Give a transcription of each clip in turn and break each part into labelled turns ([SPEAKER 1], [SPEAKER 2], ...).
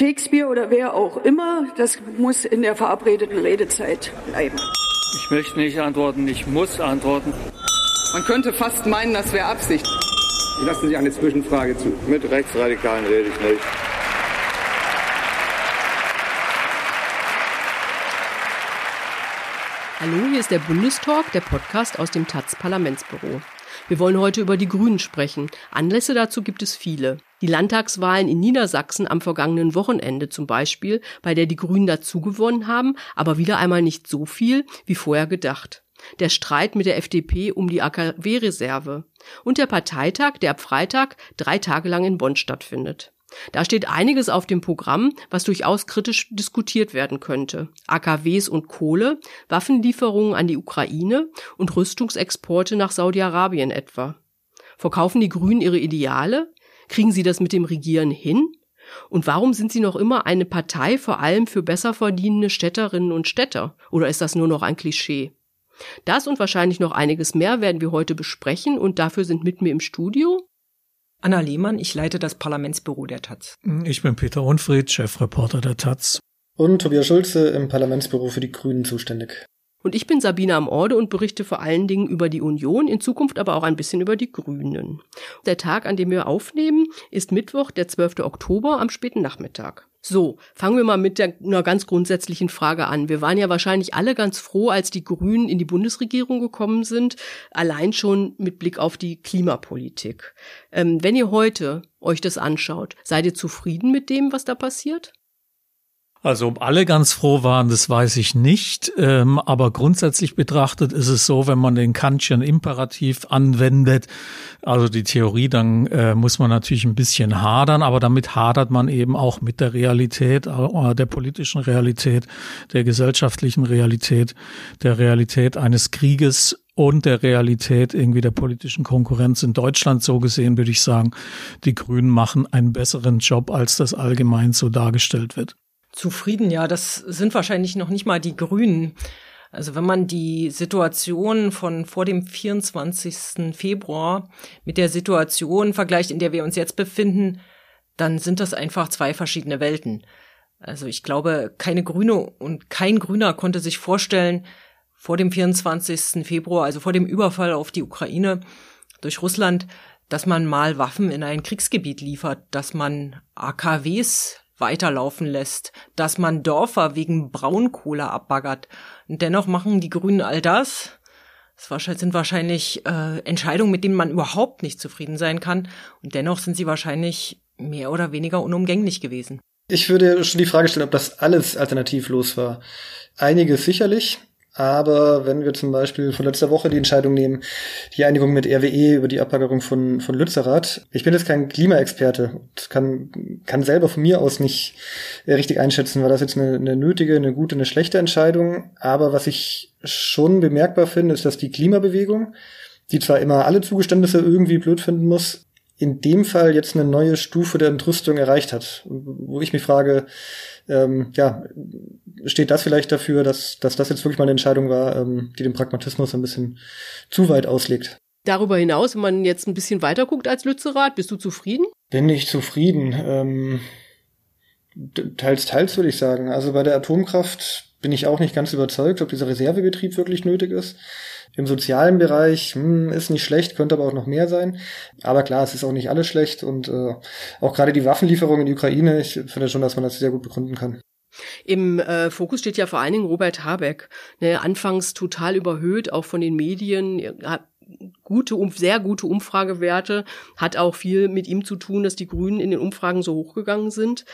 [SPEAKER 1] Shakespeare oder wer auch immer, das muss in der verabredeten Redezeit bleiben.
[SPEAKER 2] Ich möchte nicht antworten, ich muss antworten.
[SPEAKER 3] Man könnte fast meinen, das wäre Absicht.
[SPEAKER 4] Ich lasse Sie eine Zwischenfrage zu.
[SPEAKER 5] Mit Rechtsradikalen rede ich nicht.
[SPEAKER 6] Hallo, hier ist der Bundestalk, der Podcast aus dem taz Parlamentsbüro. Wir wollen heute über die Grünen sprechen. Anlässe dazu gibt es viele. Die Landtagswahlen in Niedersachsen am vergangenen Wochenende zum Beispiel, bei der die Grünen dazugewonnen haben, aber wieder einmal nicht so viel wie vorher gedacht. Der Streit mit der FDP um die AKW-Reserve und der Parteitag, der ab Freitag drei Tage lang in Bonn stattfindet. Da steht einiges auf dem Programm, was durchaus kritisch diskutiert werden könnte. AKWs und Kohle, Waffenlieferungen an die Ukraine und Rüstungsexporte nach Saudi-Arabien etwa. Verkaufen die Grünen ihre Ideale? Kriegen sie das mit dem Regieren hin? Und warum sind sie noch immer eine Partei vor allem für besser verdienende Städterinnen und Städter? Oder ist das nur noch ein Klischee? Das und wahrscheinlich noch einiges mehr werden wir heute besprechen und dafür sind mit mir im Studio
[SPEAKER 7] Anna Lehmann, ich leite das Parlamentsbüro der Taz.
[SPEAKER 8] Ich bin Peter Unfried, Chefreporter der Taz.
[SPEAKER 9] Und Tobias Schulze im Parlamentsbüro für die Grünen zuständig.
[SPEAKER 6] Und ich bin Sabine am Orde und berichte vor allen Dingen über die Union, in Zukunft aber auch ein bisschen über die Grünen. Der Tag, an dem wir aufnehmen, ist Mittwoch, der 12. Oktober am späten Nachmittag. So, fangen wir mal mit der, einer ganz grundsätzlichen Frage an. Wir waren ja wahrscheinlich alle ganz froh, als die Grünen in die Bundesregierung gekommen sind, allein schon mit Blick auf die Klimapolitik. Ähm, wenn ihr heute euch das anschaut, seid ihr zufrieden mit dem, was da passiert?
[SPEAKER 8] Also ob alle ganz froh waren, das weiß ich nicht. Ähm, aber grundsätzlich betrachtet ist es so, wenn man den Kantchen Imperativ anwendet, also die Theorie, dann äh, muss man natürlich ein bisschen hadern, aber damit hadert man eben auch mit der Realität, äh, der politischen Realität, der gesellschaftlichen Realität, der Realität eines Krieges und der Realität irgendwie der politischen Konkurrenz in Deutschland so gesehen, würde ich sagen, die Grünen machen einen besseren Job, als das allgemein so dargestellt wird.
[SPEAKER 7] Zufrieden, ja, das sind wahrscheinlich noch nicht mal die Grünen. Also wenn man die Situation von vor dem 24. Februar mit der Situation vergleicht, in der wir uns jetzt befinden, dann sind das einfach zwei verschiedene Welten. Also ich glaube, keine Grüne und kein Grüner konnte sich vorstellen, vor dem 24. Februar, also vor dem Überfall auf die Ukraine durch Russland, dass man mal Waffen in ein Kriegsgebiet liefert, dass man AKWs weiterlaufen lässt, dass man Dörfer wegen Braunkohle abbaggert. Und dennoch machen die Grünen all das. Das sind wahrscheinlich äh, Entscheidungen, mit denen man überhaupt nicht zufrieden sein kann. Und dennoch sind sie wahrscheinlich mehr oder weniger unumgänglich gewesen.
[SPEAKER 9] Ich würde schon die Frage stellen, ob das alles alternativlos war. Einiges sicherlich, aber wenn wir zum Beispiel von letzter Woche die Entscheidung nehmen, die Einigung mit RWE über die Abbaggerung von, von Lützerath, ich bin jetzt kein Klimaexperte, kann, kann selber von mir aus nicht äh, richtig einschätzen, war das jetzt eine, eine nötige, eine gute, eine schlechte Entscheidung. Aber was ich schon bemerkbar finde, ist, dass die Klimabewegung, die zwar immer alle Zugeständnisse irgendwie blöd finden muss, in dem Fall jetzt eine neue Stufe der Entrüstung erreicht hat. Wo ich mich frage, ähm, ja, steht das vielleicht dafür, dass, dass das jetzt wirklich mal eine Entscheidung war, ähm, die den Pragmatismus ein bisschen zu weit auslegt?
[SPEAKER 6] Darüber hinaus, wenn man jetzt ein bisschen weiter guckt als Lützerath, bist du zufrieden?
[SPEAKER 9] Bin ich zufrieden. Ähm, teils, teils würde ich sagen. Also bei der Atomkraft bin ich auch nicht ganz überzeugt, ob dieser Reservebetrieb wirklich nötig ist. Im sozialen Bereich hm, ist nicht schlecht, könnte aber auch noch mehr sein. Aber klar, es ist auch nicht alles schlecht und äh, auch gerade die Waffenlieferung in die Ukraine, ich finde schon, dass man das sehr gut begründen kann.
[SPEAKER 6] Im äh, Fokus steht ja vor allen Dingen Robert Habeck. Ne, anfangs total überhöht, auch von den Medien, hat gute, sehr gute Umfragewerte, hat auch viel mit ihm zu tun, dass die Grünen in den Umfragen so hochgegangen sind.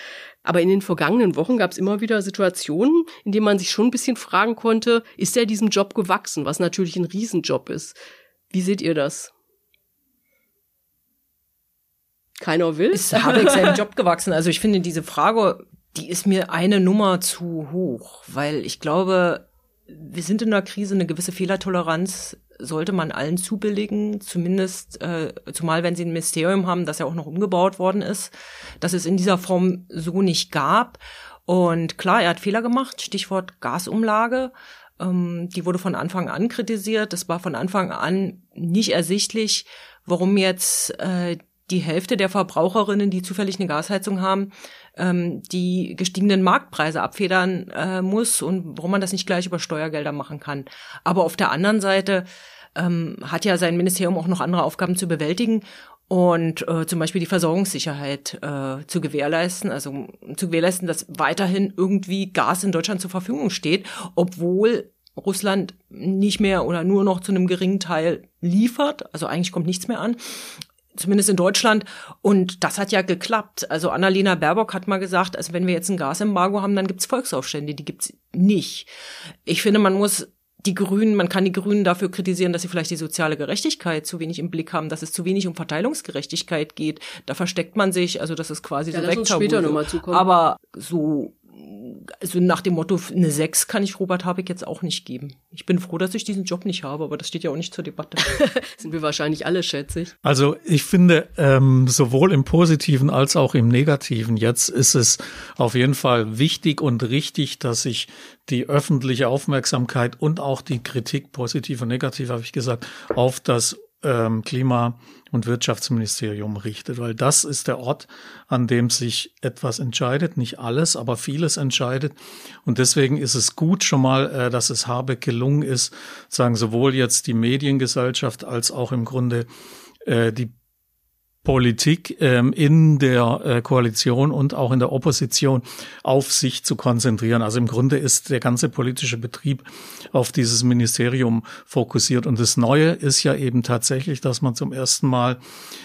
[SPEAKER 6] Aber in den vergangenen Wochen gab es immer wieder Situationen, in denen man sich schon ein bisschen fragen konnte, ist er diesem Job gewachsen, was natürlich ein Riesenjob ist. Wie seht ihr das? Keiner will.
[SPEAKER 7] Ist Habeck seinem Job gewachsen? Also ich finde diese Frage die ist mir eine Nummer zu hoch, weil ich glaube, wir sind in einer Krise, eine gewisse Fehlertoleranz sollte man allen zubilligen, zumindest äh, zumal wenn sie ein Ministerium haben, das ja auch noch umgebaut worden ist, dass es in dieser Form so nicht gab. Und klar, er hat Fehler gemacht, Stichwort Gasumlage. Ähm, die wurde von Anfang an kritisiert. Es war von Anfang an nicht ersichtlich, warum jetzt äh, die Hälfte der Verbraucherinnen, die zufällig eine Gasheizung haben, ähm, die gestiegenen Marktpreise abfedern äh, muss und warum man das nicht gleich über Steuergelder machen kann. Aber auf der anderen Seite ähm, hat ja sein Ministerium auch noch andere Aufgaben zu bewältigen und äh, zum Beispiel die Versorgungssicherheit äh, zu gewährleisten, also zu gewährleisten, dass weiterhin irgendwie Gas in Deutschland zur Verfügung steht, obwohl Russland nicht mehr oder nur noch zu einem geringen Teil liefert, also eigentlich kommt nichts mehr an zumindest in Deutschland. Und das hat ja geklappt. Also Annalena Baerbock hat mal gesagt, also wenn wir jetzt ein Gasembargo haben, dann gibt's Volksaufstände. Die gibt's nicht. Ich finde, man muss die Grünen, man kann die Grünen dafür kritisieren, dass sie vielleicht die soziale Gerechtigkeit zu wenig im Blick haben, dass es zu wenig um Verteilungsgerechtigkeit geht. Da versteckt man sich, also das ist quasi
[SPEAKER 6] ja,
[SPEAKER 7] so
[SPEAKER 6] weg. Später nochmal zukommen.
[SPEAKER 7] Aber so also nach dem Motto, eine 6 kann ich Robert Habeck jetzt auch nicht geben. Ich bin froh, dass ich diesen Job nicht habe, aber das steht ja auch nicht zur Debatte.
[SPEAKER 6] Sind wir wahrscheinlich alle, schätze ich.
[SPEAKER 8] Also ich finde, ähm, sowohl im Positiven als auch im Negativen jetzt ist es auf jeden Fall wichtig und richtig, dass sich die öffentliche Aufmerksamkeit und auch die Kritik, positiv und negativ, habe ich gesagt, auf das ähm, Klima- und Wirtschaftsministerium richtet, weil das ist der Ort, an dem sich etwas entscheidet, nicht alles, aber vieles entscheidet. Und deswegen ist es gut schon mal, äh, dass es Habeck gelungen ist, sagen sowohl jetzt die Mediengesellschaft als auch im Grunde äh, die Politik ähm, in der äh, Koalition und auch in der Opposition auf sich zu konzentrieren. Also im Grunde ist der ganze politische Betrieb auf dieses Ministerium fokussiert. Und das Neue ist ja eben tatsächlich, dass man zum ersten Mal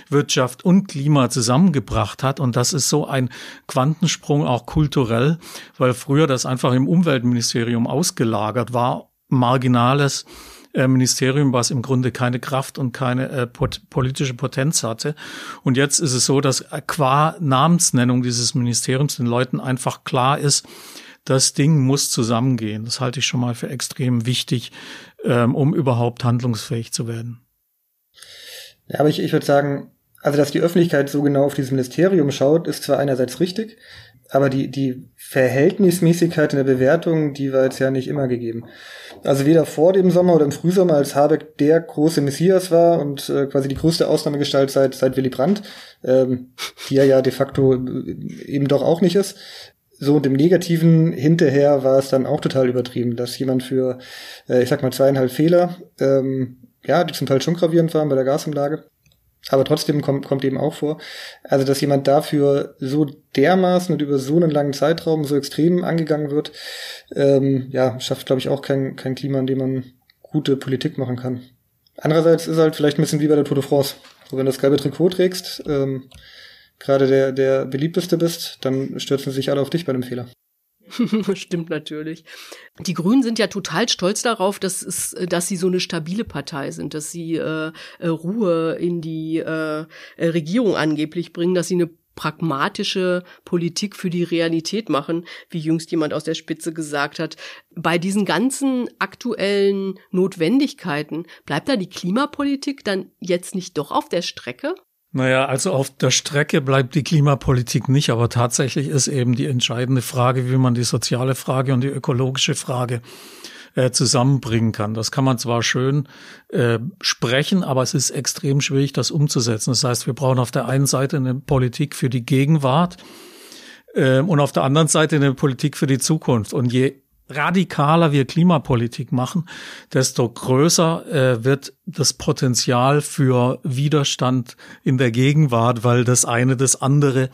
[SPEAKER 8] Wirtschaft und Klima zusammengebracht hat. Und das ist so ein Quantensprung auch kulturell, weil früher das einfach im Umweltministerium ausgelagert war, marginales äh, Ministerium, was im Grunde keine Kraft und keine äh, pot politische Potenz hatte. Und jetzt ist es so, dass qua Namensnennung dieses Ministeriums den Leuten einfach klar ist, das Ding muss zusammengehen. Das halte ich schon mal für extrem wichtig, ähm, um überhaupt handlungsfähig zu werden.
[SPEAKER 9] Ja, aber ich, ich würde sagen, also dass die Öffentlichkeit so genau auf dieses Ministerium schaut, ist zwar einerseits richtig, aber die, die Verhältnismäßigkeit in der Bewertung, die war jetzt ja nicht immer gegeben. Also weder vor dem Sommer oder im Frühsommer, als Habeck der große Messias war und äh, quasi die größte Ausnahmegestalt seit, seit Willy Brandt, ähm, die er ja de facto äh, eben doch auch nicht ist. So und im Negativen hinterher war es dann auch total übertrieben, dass jemand für, äh, ich sag mal, zweieinhalb Fehler, ähm, ja, die zum Teil schon gravierend waren bei der Gasumlage, aber trotzdem kommt, kommt eben auch vor, also dass jemand dafür so dermaßen und über so einen langen Zeitraum so extrem angegangen wird, ähm, ja, schafft, glaube ich, auch kein, kein Klima, in dem man gute Politik machen kann. Andererseits ist halt vielleicht ein bisschen wie bei der Tour de France. So, wenn du das gelbe Trikot trägst, ähm, gerade der, der beliebteste bist, dann stürzen sich alle auf dich bei dem Fehler.
[SPEAKER 6] Stimmt natürlich. Die Grünen sind ja total stolz darauf, dass, es, dass sie so eine stabile Partei sind, dass sie äh, äh Ruhe in die äh, äh, Regierung angeblich bringen, dass sie eine pragmatische Politik für die Realität machen, wie jüngst jemand aus der Spitze gesagt hat. Bei diesen ganzen aktuellen Notwendigkeiten bleibt da die Klimapolitik dann jetzt nicht doch auf der Strecke?
[SPEAKER 8] Naja, also auf der Strecke bleibt die Klimapolitik nicht, aber tatsächlich ist eben die entscheidende Frage, wie man die soziale Frage und die ökologische Frage äh, zusammenbringen kann. Das kann man zwar schön äh, sprechen, aber es ist extrem schwierig, das umzusetzen. Das heißt, wir brauchen auf der einen Seite eine Politik für die Gegenwart äh, und auf der anderen Seite eine Politik für die Zukunft. Und je radikaler wir Klimapolitik machen, desto größer äh, wird das Potenzial für Widerstand in der Gegenwart, weil das eine das andere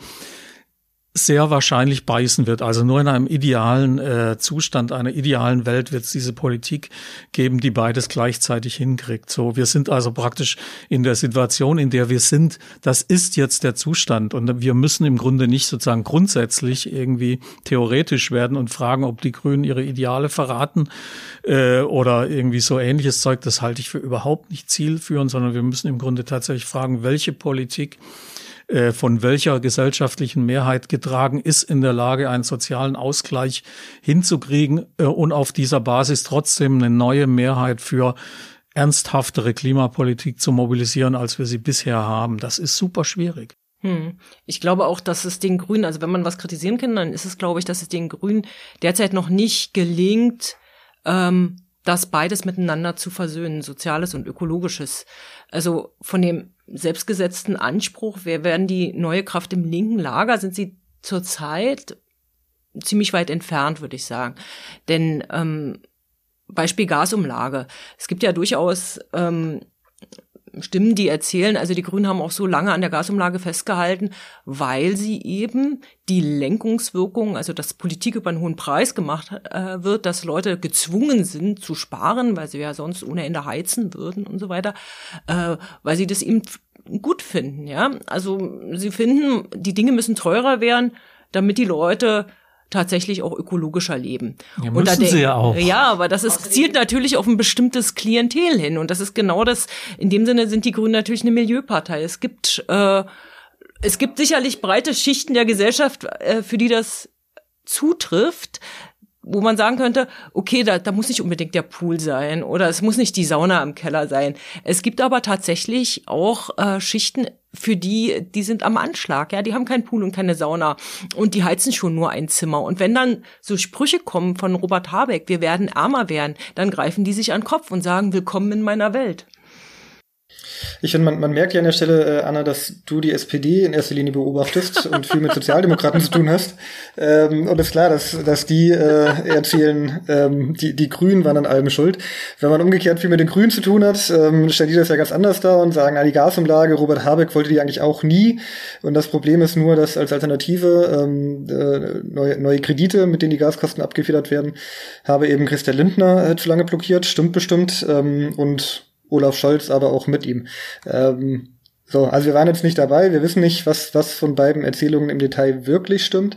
[SPEAKER 8] sehr wahrscheinlich beißen wird. Also nur in einem idealen äh, Zustand, einer idealen Welt wird es diese Politik geben, die beides gleichzeitig hinkriegt. So, wir sind also praktisch in der Situation, in der wir sind. Das ist jetzt der Zustand und wir müssen im Grunde nicht sozusagen grundsätzlich irgendwie theoretisch werden und fragen, ob die Grünen ihre Ideale verraten äh, oder irgendwie so ähnliches Zeug. Das halte ich für überhaupt nicht zielführend, sondern wir müssen im Grunde tatsächlich fragen, welche Politik äh, von welcher gesellschaftlichen Mehrheit getragen, ist in der Lage, einen sozialen Ausgleich hinzukriegen äh, und auf dieser Basis trotzdem eine neue Mehrheit für ernsthaftere Klimapolitik zu mobilisieren, als wir sie bisher haben. Das ist super schwierig.
[SPEAKER 7] Hm. Ich glaube auch, dass es den Grünen, also wenn man was kritisieren kann, dann ist es, glaube ich, dass es den Grünen derzeit noch nicht gelingt, ähm, das beides miteinander zu versöhnen, Soziales und Ökologisches. Also von dem selbstgesetzten Anspruch, wer werden die neue Kraft im linken Lager, sind sie zurzeit ziemlich weit entfernt, würde ich sagen. Denn ähm, Beispiel Gasumlage. Es gibt ja durchaus ähm, Stimmen, die erzählen, also die Grünen haben auch so lange an der Gasumlage festgehalten, weil sie eben die Lenkungswirkung, also dass Politik über einen hohen Preis gemacht äh, wird, dass Leute gezwungen sind zu sparen, weil sie ja sonst ohne Ende heizen würden und so weiter, äh, weil sie das eben gut finden, ja. Also sie finden, die Dinge müssen teurer werden, damit die Leute tatsächlich auch ökologischer leben.
[SPEAKER 8] Ja, müssen und da sie ja auch.
[SPEAKER 7] Ja, aber das ist, zielt natürlich auf ein bestimmtes Klientel hin. Und das ist genau das, in dem Sinne sind die Grünen natürlich eine Milieupartei. Es gibt, äh, es gibt sicherlich breite Schichten der Gesellschaft, äh, für die das zutrifft wo man sagen könnte, okay, da, da muss nicht unbedingt der Pool sein oder es muss nicht die Sauna im Keller sein. Es gibt aber tatsächlich auch äh, Schichten, für die, die sind am Anschlag, ja, die haben keinen Pool und keine Sauna und die heizen schon nur ein Zimmer. Und wenn dann so Sprüche kommen von Robert Habeck, wir werden ärmer werden, dann greifen die sich an den Kopf und sagen, willkommen in meiner Welt.
[SPEAKER 9] Ich finde, man, man merkt ja an der Stelle, äh, Anna, dass du die SPD in erster Linie beobachtest und viel mit Sozialdemokraten zu tun hast. Ähm, und ist klar, dass, dass die äh, erzählen, ähm, die, die Grünen waren an allem schuld. Wenn man umgekehrt viel mit den Grünen zu tun hat, ähm, stellen die das ja ganz anders dar und sagen, ah, die Gasumlage, Robert Habeck wollte die eigentlich auch nie. Und das Problem ist nur, dass als Alternative ähm, äh, neue, neue Kredite, mit denen die Gaskosten abgefedert werden, habe eben Christian Lindner äh, zu lange blockiert, stimmt bestimmt. Ähm, und Olaf Scholz aber auch mit ihm. Ähm, so, also wir waren jetzt nicht dabei, wir wissen nicht, was, was von beiden Erzählungen im Detail wirklich stimmt.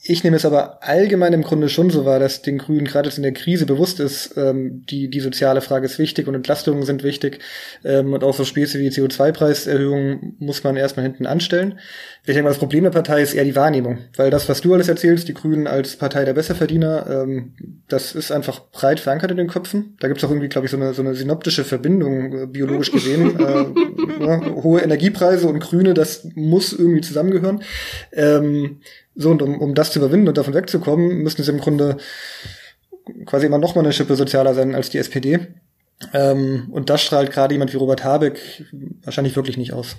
[SPEAKER 9] Ich nehme es aber allgemein im Grunde schon so wahr, dass den Grünen gerade jetzt in der Krise bewusst ist, ähm, die, die soziale Frage ist wichtig und Entlastungen sind wichtig ähm, und auch so Späße wie CO2-Preiserhöhungen muss man erstmal hinten anstellen. Ich denke mal, das Problem der Partei ist eher die Wahrnehmung, weil das, was du alles erzählst, die Grünen als Partei der Besserverdiener, ähm, das ist einfach breit verankert in den Köpfen. Da gibt es auch irgendwie, glaube ich, so eine, so eine synoptische Verbindung, äh, biologisch gesehen. äh, ja, hohe Energiepreise und Grüne, das muss irgendwie zusammengehören. Ähm, so, und um, um das zu überwinden und davon wegzukommen, müssten sie im Grunde quasi immer noch mal eine Schippe sozialer sein als die SPD. Ähm, und das strahlt gerade jemand wie Robert Habeck wahrscheinlich wirklich nicht aus.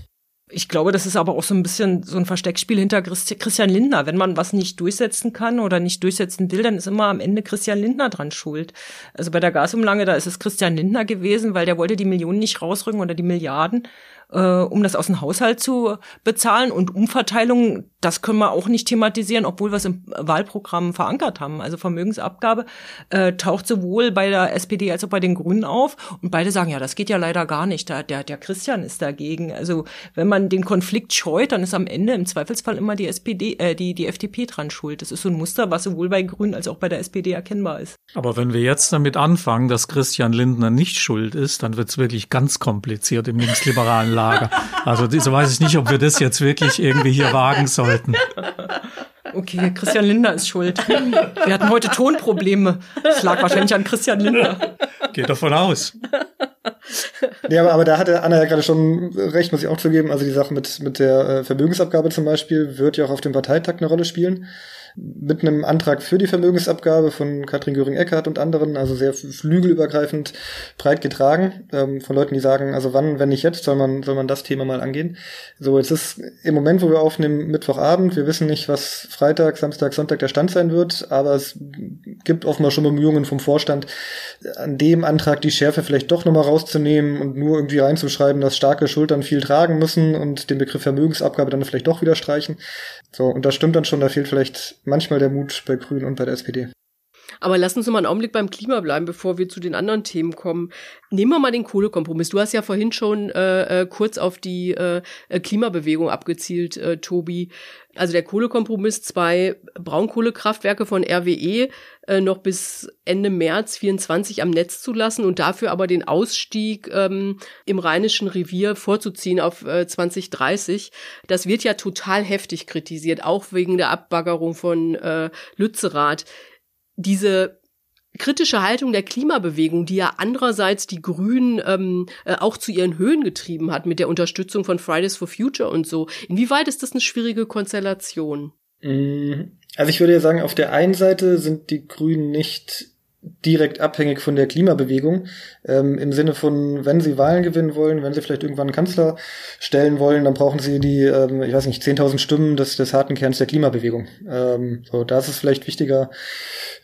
[SPEAKER 7] Ich glaube, das ist aber auch so ein bisschen so ein Versteckspiel hinter Christian Lindner. Wenn man was nicht durchsetzen kann oder nicht durchsetzen will, dann ist immer am Ende Christian Lindner dran schuld. Also bei der Gasumlange, da ist es Christian Lindner gewesen, weil der wollte die Millionen nicht rausrücken oder die Milliarden äh, um das aus dem Haushalt zu bezahlen. Und Umverteilung, das können wir auch nicht thematisieren, obwohl wir es im Wahlprogramm verankert haben. Also Vermögensabgabe äh, taucht sowohl bei der SPD als auch bei den Grünen auf. Und beide sagen, ja, das geht ja leider gar nicht. Der, der, der Christian ist dagegen. Also wenn man den Konflikt scheut, dann ist am Ende im Zweifelsfall immer die SPD, äh, die, die FDP dran schuld. Das ist so ein Muster, was sowohl bei Grünen als auch bei der SPD erkennbar ist.
[SPEAKER 8] Aber wenn wir jetzt damit anfangen, dass Christian Lindner nicht schuld ist, dann wird es wirklich ganz kompliziert im linksliberalen Lager. Lager. Also so weiß ich nicht, ob wir das jetzt wirklich irgendwie hier wagen sollten.
[SPEAKER 7] Okay, Christian Lindner ist schuld. Wir hatten heute Tonprobleme. Das lag wahrscheinlich an Christian Lindner.
[SPEAKER 8] Geht davon aus.
[SPEAKER 9] Ja, aber, aber da hatte Anna ja gerade schon recht, muss ich auch zugeben. Also die Sache mit, mit der äh, Vermögensabgabe zum Beispiel wird ja auch auf dem Parteitag eine Rolle spielen mit einem Antrag für die Vermögensabgabe von Katrin Göring-Eckardt und anderen, also sehr flügelübergreifend breit getragen, ähm, von Leuten, die sagen, also wann, wenn nicht jetzt, soll man, soll man das Thema mal angehen. So, jetzt ist im Moment, wo wir aufnehmen, Mittwochabend, wir wissen nicht, was Freitag, Samstag, Sonntag der Stand sein wird, aber es gibt offenbar schon Bemühungen vom Vorstand, an dem Antrag die Schärfe vielleicht doch nochmal rauszunehmen und nur irgendwie reinzuschreiben, dass starke Schultern viel tragen müssen und den Begriff Vermögensabgabe dann vielleicht doch wieder streichen. So, und das stimmt dann schon, da fehlt vielleicht manchmal der Mut bei Grünen und bei der SPD.
[SPEAKER 6] Aber lass uns mal einen Augenblick beim Klima bleiben, bevor wir zu den anderen Themen kommen. Nehmen wir mal den Kohlekompromiss. Du hast ja vorhin schon äh, äh, kurz auf die äh, Klimabewegung abgezielt, äh, Tobi. Also der Kohlekompromiss, zwei Braunkohlekraftwerke von RWE äh, noch bis Ende März 24 am Netz zu lassen und dafür aber den Ausstieg ähm, im Rheinischen Revier vorzuziehen auf äh, 2030. Das wird ja total heftig kritisiert, auch wegen der Abbaggerung von äh, Lützerath diese kritische Haltung der Klimabewegung, die ja andererseits die Grünen ähm, äh, auch zu ihren Höhen getrieben hat mit der Unterstützung von Fridays for Future und so. Inwieweit ist das eine schwierige Konstellation?
[SPEAKER 9] Mm, also ich würde ja sagen, auf der einen Seite sind die Grünen nicht direkt abhängig von der Klimabewegung. Ähm, Im Sinne von, wenn sie Wahlen gewinnen wollen, wenn sie vielleicht irgendwann einen Kanzler stellen wollen, dann brauchen sie die, ähm, ich weiß nicht, 10.000 Stimmen des, des harten Kerns der Klimabewegung. Ähm, so, da ist es vielleicht wichtiger,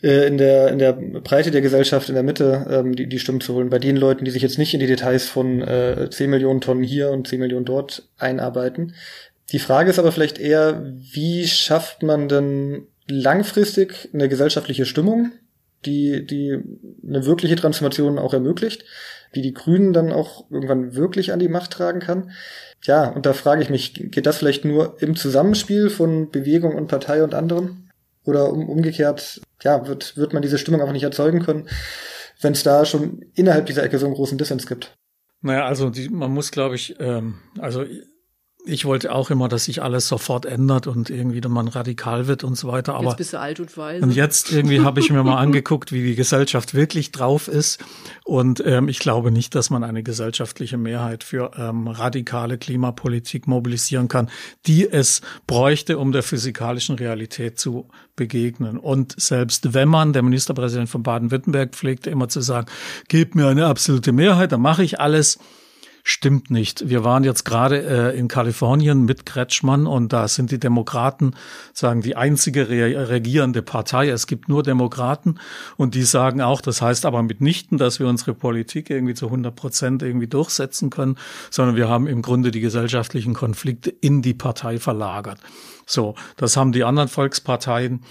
[SPEAKER 9] äh, in, der, in der Breite der Gesellschaft, in der Mitte, ähm, die, die Stimmen zu holen. Bei den Leuten, die sich jetzt nicht in die Details von äh, 10 Millionen Tonnen hier und 10 Millionen dort einarbeiten. Die Frage ist aber vielleicht eher, wie schafft man denn langfristig eine gesellschaftliche Stimmung, die, die eine wirkliche Transformation auch ermöglicht, wie die Grünen dann auch irgendwann wirklich an die Macht tragen kann. Ja, und da frage ich mich, geht das vielleicht nur im Zusammenspiel von Bewegung und Partei und anderen? Oder um, umgekehrt, ja, wird, wird man diese Stimmung einfach nicht erzeugen können, wenn es da schon innerhalb dieser Ecke so einen großen Dissens gibt?
[SPEAKER 8] Naja, also die, man muss, glaube ich, ähm, also ich wollte auch immer, dass sich alles sofort ändert und irgendwie man radikal wird und so weiter. Aber
[SPEAKER 6] jetzt bist du alt und weise.
[SPEAKER 8] Und jetzt irgendwie habe ich mir mal angeguckt, wie die Gesellschaft wirklich drauf ist. Und ähm, ich glaube nicht, dass man eine gesellschaftliche Mehrheit für ähm, radikale Klimapolitik mobilisieren kann, die es bräuchte, um der physikalischen Realität zu begegnen. Und selbst wenn man, der Ministerpräsident von Baden-Württemberg pflegte immer zu sagen, gebt mir eine absolute Mehrheit, dann mache ich alles stimmt nicht. Wir waren jetzt gerade äh, in Kalifornien mit Kretschmann und da sind die Demokraten, sagen, die einzige re regierende Partei. Es gibt nur Demokraten und die sagen auch, das heißt aber mitnichten, dass wir unsere Politik irgendwie zu 100 Prozent irgendwie durchsetzen können, sondern wir haben im Grunde die gesellschaftlichen Konflikte in die Partei verlagert. So, das haben die anderen Volksparteien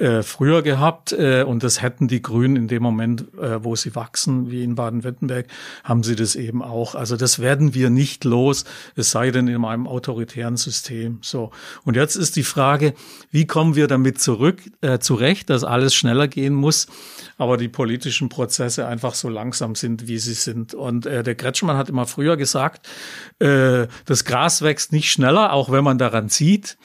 [SPEAKER 8] äh, früher gehabt äh, und das hätten die Grünen in dem Moment, äh, wo sie wachsen, wie in Baden-Württemberg, haben sie das eben auch. Also das werden wir nicht los, es sei denn in einem autoritären System. So und jetzt ist die Frage, wie kommen wir damit zurück äh, zurecht, dass alles schneller gehen muss, aber die politischen Prozesse einfach so langsam sind, wie sie sind. Und äh, der Kretschmann hat immer früher gesagt, äh, das Gras wächst nicht schneller, auch wenn man daran zieht.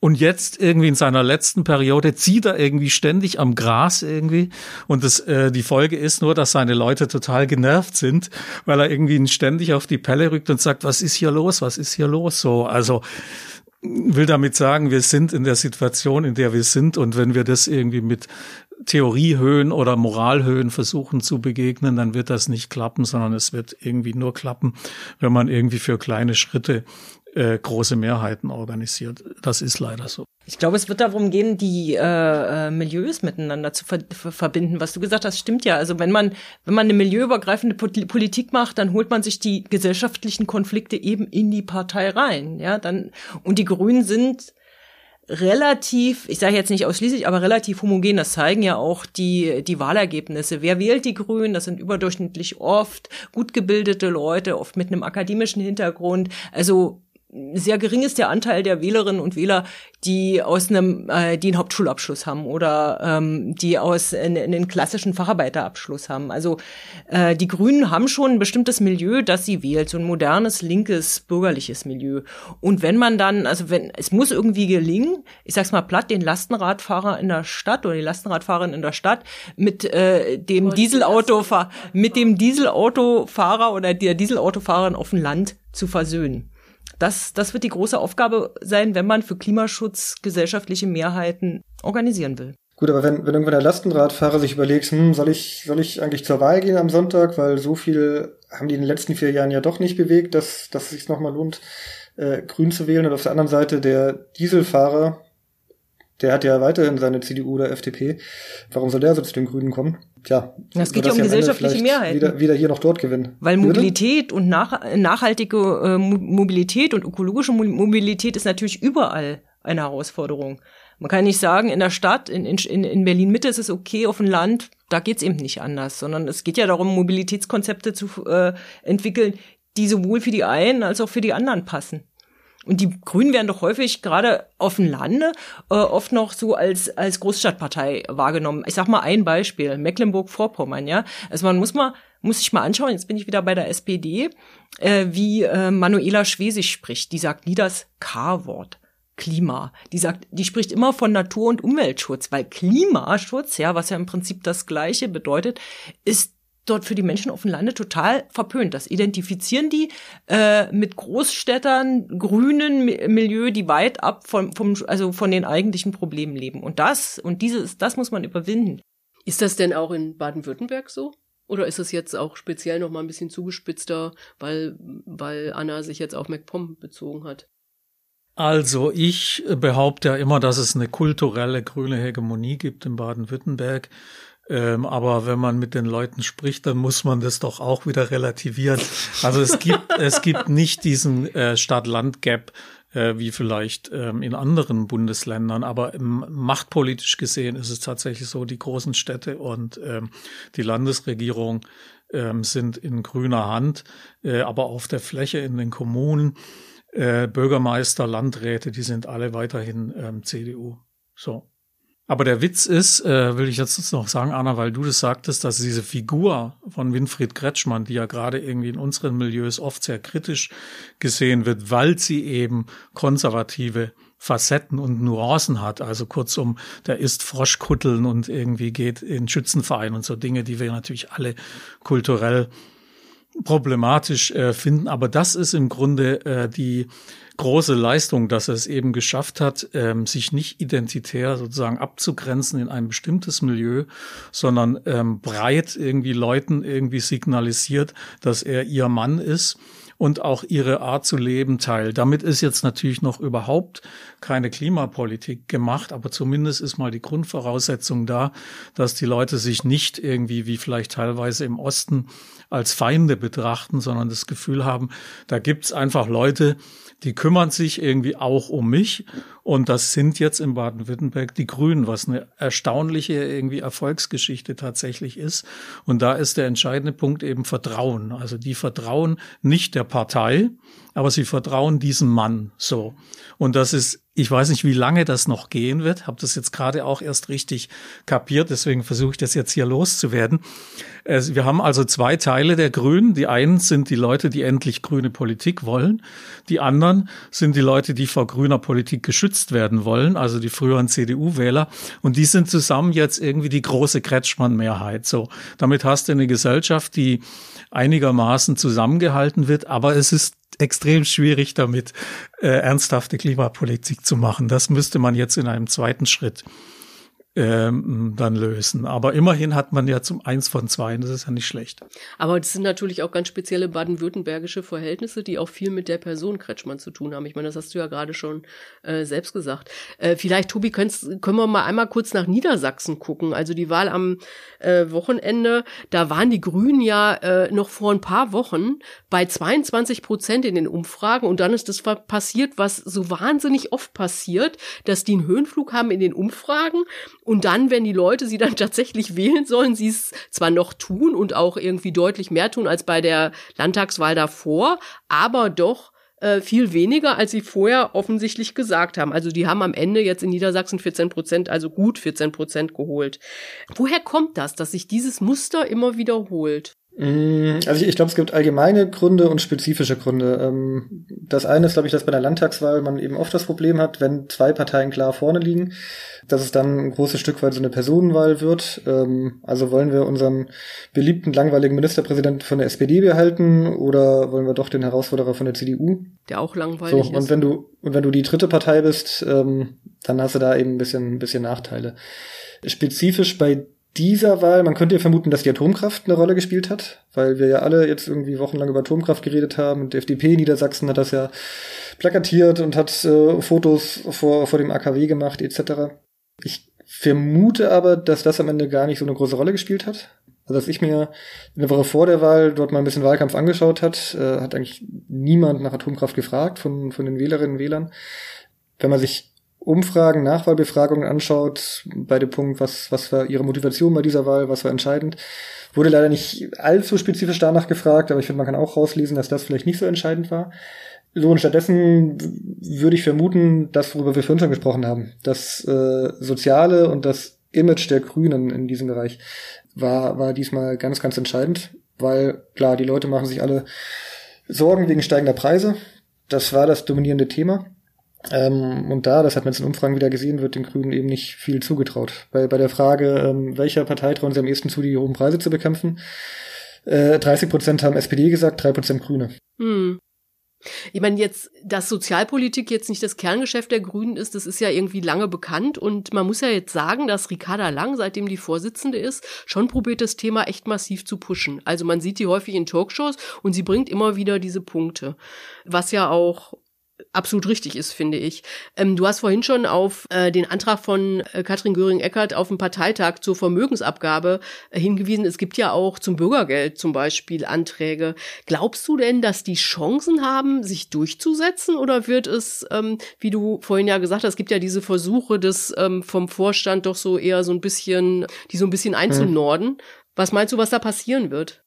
[SPEAKER 8] Und jetzt irgendwie in seiner letzten Periode zieht er irgendwie ständig am Gras irgendwie. Und das, äh, die Folge ist nur, dass seine Leute total genervt sind, weil er irgendwie ständig auf die Pelle rückt und sagt, was ist hier los? Was ist hier los? So, also will damit sagen, wir sind in der Situation, in der wir sind. Und wenn wir das irgendwie mit Theoriehöhen oder Moralhöhen versuchen zu begegnen, dann wird das nicht klappen, sondern es wird irgendwie nur klappen, wenn man irgendwie für kleine Schritte äh, große Mehrheiten organisiert. Das ist leider so.
[SPEAKER 7] Ich glaube, es wird darum gehen, die äh, äh, Milieus miteinander zu ver verbinden. Was du gesagt hast, stimmt ja. Also wenn man wenn man eine milieuübergreifende Politik macht, dann holt man sich die gesellschaftlichen Konflikte eben in die Partei rein. Ja, dann und die Grünen sind relativ, ich sage jetzt nicht ausschließlich, aber relativ homogen. Das zeigen ja auch die, die Wahlergebnisse. Wer wählt die Grünen? Das sind überdurchschnittlich oft gut gebildete Leute, oft mit einem akademischen Hintergrund. Also sehr gering ist der Anteil der Wählerinnen und Wähler, die aus einem, äh, die einen Hauptschulabschluss haben oder ähm, die aus einen klassischen Facharbeiterabschluss haben. Also äh, die Grünen haben schon ein bestimmtes Milieu, das sie wählt, so ein modernes, linkes, bürgerliches Milieu. Und wenn man dann, also wenn es muss irgendwie gelingen, ich sag's mal platt, den Lastenradfahrer in der Stadt oder die Lastenradfahrerin in der Stadt mit äh, dem Dieselautofahrer, mit dem Dieselautofahrer oder der Dieselautofahrerin auf dem Land zu versöhnen. Das, das wird die große Aufgabe sein, wenn man für Klimaschutz gesellschaftliche Mehrheiten organisieren will.
[SPEAKER 9] Gut, aber wenn, wenn irgendwann der Lastenradfahrer sich überlegt, hm, soll ich, soll ich eigentlich zur Wahl gehen am Sonntag, weil so viel haben die in den letzten vier Jahren ja doch nicht bewegt, dass, dass es sich nochmal lohnt, äh, grün zu wählen. Und auf der anderen Seite der Dieselfahrer, der hat ja weiterhin seine CDU oder FDP. Warum soll der so zu den Grünen kommen? Tja,
[SPEAKER 7] es geht ja um gesellschaftliche Mehrheit.
[SPEAKER 9] Wieder, wieder hier noch dort gewinnen.
[SPEAKER 7] Weil Mobilität und nach, nachhaltige äh, Mobilität und ökologische Mobilität ist natürlich überall eine Herausforderung. Man kann nicht sagen, in der Stadt, in, in, in Berlin Mitte ist es okay, auf dem Land, da geht's eben nicht anders, sondern es geht ja darum, Mobilitätskonzepte zu äh, entwickeln, die sowohl für die einen als auch für die anderen passen. Und die Grünen werden doch häufig gerade auf dem Lande äh, oft noch so als als Großstadtpartei wahrgenommen. Ich sag mal ein Beispiel: Mecklenburg-Vorpommern. Ja, also man muss mal muss sich mal anschauen. Jetzt bin ich wieder bei der SPD, äh, wie äh, Manuela Schwesig spricht. Die sagt nie das K-Wort. Klima. Die sagt, die spricht immer von Natur- und Umweltschutz, weil Klimaschutz, ja, was ja im Prinzip das Gleiche bedeutet, ist dort für die Menschen auf dem Lande total verpönt. Das identifizieren die äh, mit Großstädtern, grünen Milieu, die weit ab von, vom, also von den eigentlichen Problemen leben. Und das, und dieses, das muss man überwinden.
[SPEAKER 6] Ist das denn auch in Baden-Württemberg so? Oder ist es jetzt auch speziell noch mal ein bisschen zugespitzter, weil, weil Anna sich jetzt auf MacPom bezogen hat?
[SPEAKER 8] Also ich behaupte ja immer, dass es eine kulturelle grüne Hegemonie gibt in Baden-Württemberg. Ähm, aber wenn man mit den Leuten spricht, dann muss man das doch auch wieder relativieren. Also es gibt, es gibt nicht diesen äh, Stadt-Land-Gap, äh, wie vielleicht ähm, in anderen Bundesländern. Aber machtpolitisch gesehen ist es tatsächlich so, die großen Städte und ähm, die Landesregierung ähm, sind in grüner Hand, äh, aber auf der Fläche in den Kommunen, äh, Bürgermeister, Landräte, die sind alle weiterhin ähm, CDU. So. Aber der Witz ist, äh, will ich jetzt noch sagen, Anna, weil du das sagtest, dass diese Figur von Winfried Kretschmann, die ja gerade irgendwie in unseren Milieus oft sehr kritisch gesehen wird, weil sie eben konservative Facetten und Nuancen hat. Also kurzum, der isst Froschkutteln und irgendwie geht in Schützenverein und so Dinge, die wir natürlich alle kulturell problematisch äh, finden. Aber das ist im Grunde äh, die große Leistung, dass er es eben geschafft hat, ähm, sich nicht identitär sozusagen abzugrenzen in ein bestimmtes Milieu, sondern ähm, breit irgendwie Leuten irgendwie signalisiert, dass er ihr Mann ist und auch ihre Art zu leben teilt. Damit ist jetzt natürlich noch überhaupt keine Klimapolitik gemacht, aber zumindest ist mal die Grundvoraussetzung da, dass die Leute sich nicht irgendwie wie vielleicht teilweise im Osten als Feinde betrachten, sondern das Gefühl haben, da gibt's einfach Leute, die kümmern sich irgendwie auch um mich. Und das sind jetzt in Baden-Württemberg die Grünen, was eine erstaunliche irgendwie Erfolgsgeschichte tatsächlich ist. Und da ist der entscheidende Punkt eben Vertrauen. Also die vertrauen nicht der Partei, aber sie vertrauen diesem Mann so. Und das ist, ich weiß nicht, wie lange das noch gehen wird, habe das jetzt gerade auch erst richtig kapiert, deswegen versuche ich das jetzt hier loszuwerden. Wir haben also zwei Teile der Grünen. Die einen sind die Leute, die endlich grüne Politik wollen. Die anderen sind die Leute, die vor grüner Politik geschützt werden wollen, also die früheren CDU-Wähler. Und die sind zusammen jetzt irgendwie die große Kretschmann-Mehrheit. So, damit hast du eine Gesellschaft, die einigermaßen zusammengehalten wird, aber es ist extrem schwierig damit, äh, ernsthafte Klimapolitik zu machen. Das müsste man jetzt in einem zweiten Schritt ähm, dann lösen. Aber immerhin hat man ja zum eins von zwei, das ist ja nicht schlecht.
[SPEAKER 6] Aber das sind natürlich auch ganz spezielle baden-württembergische Verhältnisse, die auch viel mit der Person Kretschmann zu tun haben. Ich meine, das hast du ja gerade schon äh, selbst gesagt. Äh, vielleicht, Tobi, können wir mal einmal kurz nach Niedersachsen gucken. Also die Wahl am äh, Wochenende, da waren die Grünen ja äh, noch vor ein paar Wochen bei 22 Prozent in den Umfragen und dann ist das passiert, was so wahnsinnig oft passiert, dass die einen Höhenflug haben in den Umfragen und dann, wenn die Leute sie dann tatsächlich wählen sollen, sie es zwar noch tun und auch irgendwie deutlich mehr tun als bei der Landtagswahl davor, aber doch äh, viel weniger, als sie vorher offensichtlich gesagt haben. Also die haben am Ende jetzt in Niedersachsen 14 Prozent, also gut 14 Prozent geholt. Woher kommt das, dass sich dieses Muster immer wiederholt?
[SPEAKER 9] Mm, also ich, ich glaube, es gibt allgemeine Gründe und spezifische Gründe. Ähm, das eine ist, glaube ich, dass bei der Landtagswahl man eben oft das Problem hat, wenn zwei Parteien klar vorne liegen, dass es dann ein großes Stück weit so eine Personenwahl wird. Ähm, also wollen wir unseren beliebten, langweiligen Ministerpräsidenten von der SPD behalten oder wollen wir doch den Herausforderer von der CDU?
[SPEAKER 6] Der auch langweilig
[SPEAKER 9] so, ist. Und wenn du, und wenn du die dritte Partei bist, ähm, dann hast du da eben ein bisschen, ein bisschen Nachteile. Spezifisch bei dieser Wahl, man könnte ja vermuten, dass die Atomkraft eine Rolle gespielt hat, weil wir ja alle jetzt irgendwie wochenlang über Atomkraft geredet haben und die FDP in Niedersachsen hat das ja plakatiert und hat äh, Fotos vor, vor dem AKW gemacht etc. Ich vermute aber, dass das am Ende gar nicht so eine große Rolle gespielt hat. Also dass ich mir eine Woche vor der Wahl dort mal ein bisschen Wahlkampf angeschaut hat, äh, hat eigentlich niemand nach Atomkraft gefragt von, von den Wählerinnen und Wählern. Wenn man sich Umfragen, Nachwahlbefragungen anschaut, bei dem Punkt, was, was war ihre Motivation bei dieser Wahl, was war entscheidend, wurde leider nicht allzu spezifisch danach gefragt, aber ich finde, man kann auch rauslesen, dass das vielleicht nicht so entscheidend war. So, und stattdessen würde ich vermuten, dass, worüber wir vorhin schon gesprochen haben, das äh, Soziale und das Image der Grünen in diesem Bereich war, war diesmal ganz, ganz entscheidend, weil klar, die Leute machen sich alle Sorgen wegen steigender Preise. Das war das dominierende Thema. Ähm, und da, das hat man jetzt in Umfragen wieder gesehen, wird den Grünen eben nicht viel zugetraut. Bei, bei der Frage, ähm, welcher Partei trauen sie am ehesten zu, die hohen Preise zu bekämpfen, äh, 30 Prozent haben SPD gesagt, 3 Prozent Grüne. Hm.
[SPEAKER 6] Ich meine, jetzt, dass Sozialpolitik jetzt nicht das Kerngeschäft der Grünen ist, das ist ja irgendwie lange bekannt. Und man muss ja jetzt sagen, dass Ricarda Lang, seitdem die Vorsitzende ist, schon probiert, das Thema echt massiv zu pushen. Also man sieht die häufig in Talkshows und sie bringt immer wieder diese Punkte. Was ja auch absolut richtig ist, finde ich. Ähm, du hast vorhin schon auf äh, den Antrag von äh, Katrin Göring-Eckardt auf dem Parteitag zur Vermögensabgabe äh, hingewiesen. Es gibt ja auch zum Bürgergeld zum Beispiel Anträge. Glaubst du denn, dass die Chancen haben, sich durchzusetzen oder wird es, ähm, wie du vorhin ja gesagt hast, es gibt ja diese Versuche des ähm, vom Vorstand doch so eher so ein bisschen, die so ein bisschen einzunorden. Hm. Was meinst du, was da passieren wird?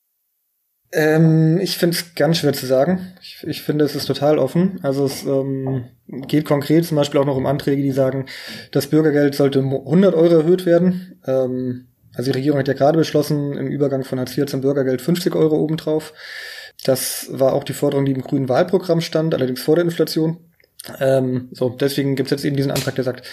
[SPEAKER 9] Ähm, ich finde es ganz schwer zu sagen. Ich, ich, finde, es ist total offen. Also es ähm, geht konkret zum Beispiel auch noch um Anträge, die sagen, das Bürgergeld sollte 100 Euro erhöht werden. Ähm, also die Regierung hat ja gerade beschlossen, im Übergang von Hartz IV zum Bürgergeld 50 Euro obendrauf. Das war auch die Forderung, die im grünen Wahlprogramm stand, allerdings vor der Inflation. Ähm, so, deswegen gibt's jetzt eben diesen Antrag, der sagt,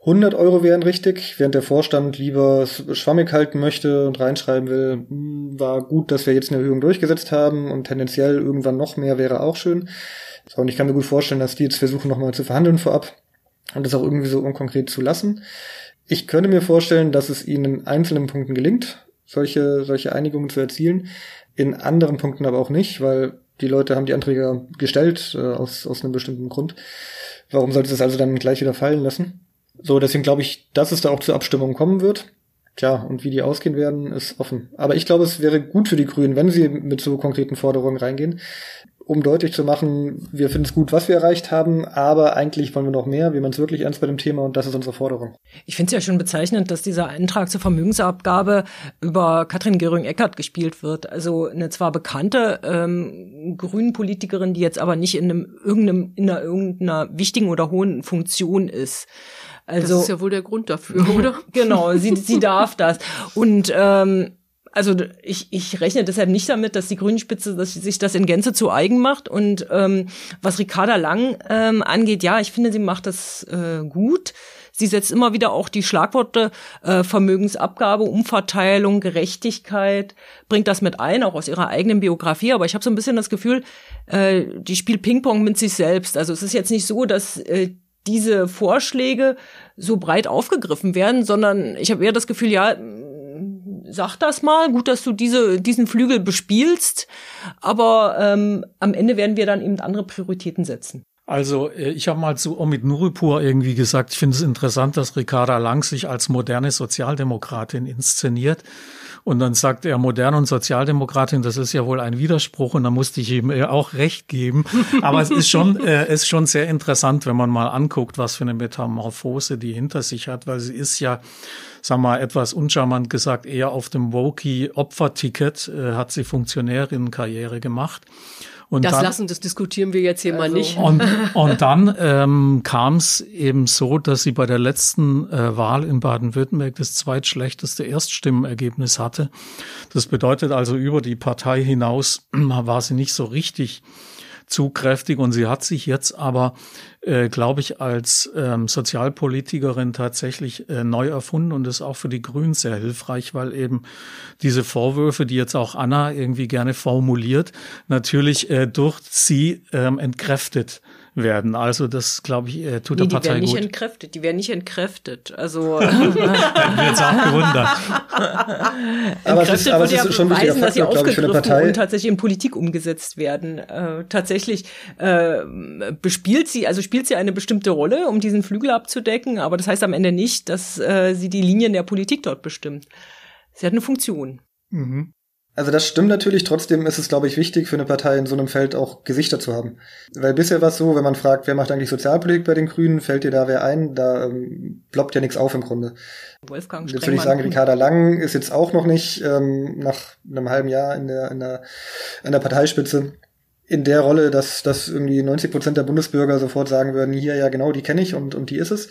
[SPEAKER 9] 100 Euro wären richtig, während der Vorstand lieber schwammig halten möchte und reinschreiben will, hm, war gut, dass wir jetzt eine Erhöhung durchgesetzt haben und tendenziell irgendwann noch mehr wäre auch schön. So, und ich kann mir gut vorstellen, dass die jetzt versuchen, nochmal zu verhandeln vorab und das auch irgendwie so unkonkret zu lassen. Ich könnte mir vorstellen, dass es ihnen in einzelnen Punkten gelingt, solche, solche Einigungen zu erzielen, in anderen Punkten aber auch nicht, weil die Leute haben die Anträge gestellt äh, aus, aus einem bestimmten Grund. Warum sollte es also dann gleich wieder fallen lassen? So, deswegen glaube ich, dass es da auch zur Abstimmung kommen wird. Tja, und wie die ausgehen werden, ist offen. Aber ich glaube, es wäre gut für die Grünen, wenn sie mit so konkreten Forderungen reingehen, um deutlich zu machen, wir finden es gut, was wir erreicht haben, aber eigentlich wollen wir noch mehr, wir meinen es wirklich ernst bei dem Thema und das ist unsere Forderung.
[SPEAKER 7] Ich finde es ja schon bezeichnend, dass dieser Eintrag zur Vermögensabgabe über Katrin Göring-Eckert gespielt wird. Also eine zwar bekannte ähm, Grünen-Politikerin, die jetzt aber nicht in einem irgendeinem in einer irgendeiner wichtigen oder hohen Funktion ist.
[SPEAKER 6] Also, das ist ja wohl der Grund dafür, oder?
[SPEAKER 7] genau, sie, sie darf das. Und ähm, also ich, ich rechne deshalb nicht damit, dass die Grünspitze dass sich das in Gänze zu eigen macht. Und ähm, was Ricarda Lang ähm, angeht, ja, ich finde, sie macht das äh, gut. Sie setzt immer wieder auch die Schlagworte äh, Vermögensabgabe, Umverteilung, Gerechtigkeit, bringt das mit ein, auch aus ihrer eigenen Biografie. Aber ich habe so ein bisschen das Gefühl, äh, die spielt Ping-Pong mit sich selbst. Also es ist jetzt nicht so, dass äh, diese Vorschläge so breit aufgegriffen werden, sondern ich habe eher das Gefühl, ja, sag das mal, gut, dass du diese, diesen Flügel bespielst, aber ähm, am Ende werden wir dann eben andere Prioritäten setzen.
[SPEAKER 8] Also äh, ich habe mal zu Omid Nuripur irgendwie gesagt, ich finde es interessant, dass Ricarda Lang sich als moderne Sozialdemokratin inszeniert. Und dann sagt er, Moderne und Sozialdemokratin, das ist ja wohl ein Widerspruch und da musste ich ihm auch recht geben. Aber es ist schon, äh, ist schon sehr interessant, wenn man mal anguckt, was für eine Metamorphose die hinter sich hat, weil sie ist ja, sag mal, etwas uncharmant gesagt, eher auf dem Woki-Opferticket äh, hat sie Funktionärinnenkarriere gemacht.
[SPEAKER 6] Und das dann, lassen, das diskutieren wir jetzt hier also, mal nicht.
[SPEAKER 8] Und, und dann ähm, kam es eben so, dass sie bei der letzten äh, Wahl in Baden-Württemberg das zweitschlechteste Erststimmenergebnis hatte. Das bedeutet also, über die Partei hinaus war sie nicht so richtig zugkräftig und sie hat sich jetzt aber, äh, glaube ich, als ähm, Sozialpolitikerin tatsächlich äh, neu erfunden und ist auch für die Grünen sehr hilfreich, weil eben diese Vorwürfe, die jetzt auch Anna irgendwie gerne formuliert, natürlich äh, durch sie ähm, entkräftet werden. Also das, glaube ich, äh, tut nee, der Partei
[SPEAKER 7] gut. Die werden
[SPEAKER 8] nicht
[SPEAKER 7] entkräftet, die werden nicht entkräftet. Also
[SPEAKER 8] wir jetzt auch gewundert.
[SPEAKER 9] aber es ist, aber es ist ja schon beweisen,
[SPEAKER 7] dass sie aufgegriffen und tatsächlich in Politik umgesetzt werden. Äh, tatsächlich äh, bespielt sie, also spielt sie eine bestimmte Rolle, um diesen Flügel abzudecken, aber das heißt am Ende nicht, dass äh, sie die Linien der Politik dort bestimmt. Sie hat eine Funktion.
[SPEAKER 9] Mhm. Also das stimmt natürlich, trotzdem ist es, glaube ich, wichtig für eine Partei in so einem Feld auch Gesichter zu haben. Weil bisher war es so, wenn man fragt, wer macht eigentlich Sozialpolitik bei den Grünen, fällt dir da wer ein, da ähm, ploppt ja nichts auf im Grunde. Wolfgang Jetzt würde ich sagen, Ricarda Lang ist jetzt auch noch nicht ähm, nach einem halben Jahr in der, in der, in der Parteispitze in der Rolle, dass, dass irgendwie 90 Prozent der Bundesbürger sofort sagen würden, hier, ja genau, die kenne ich und, und die ist es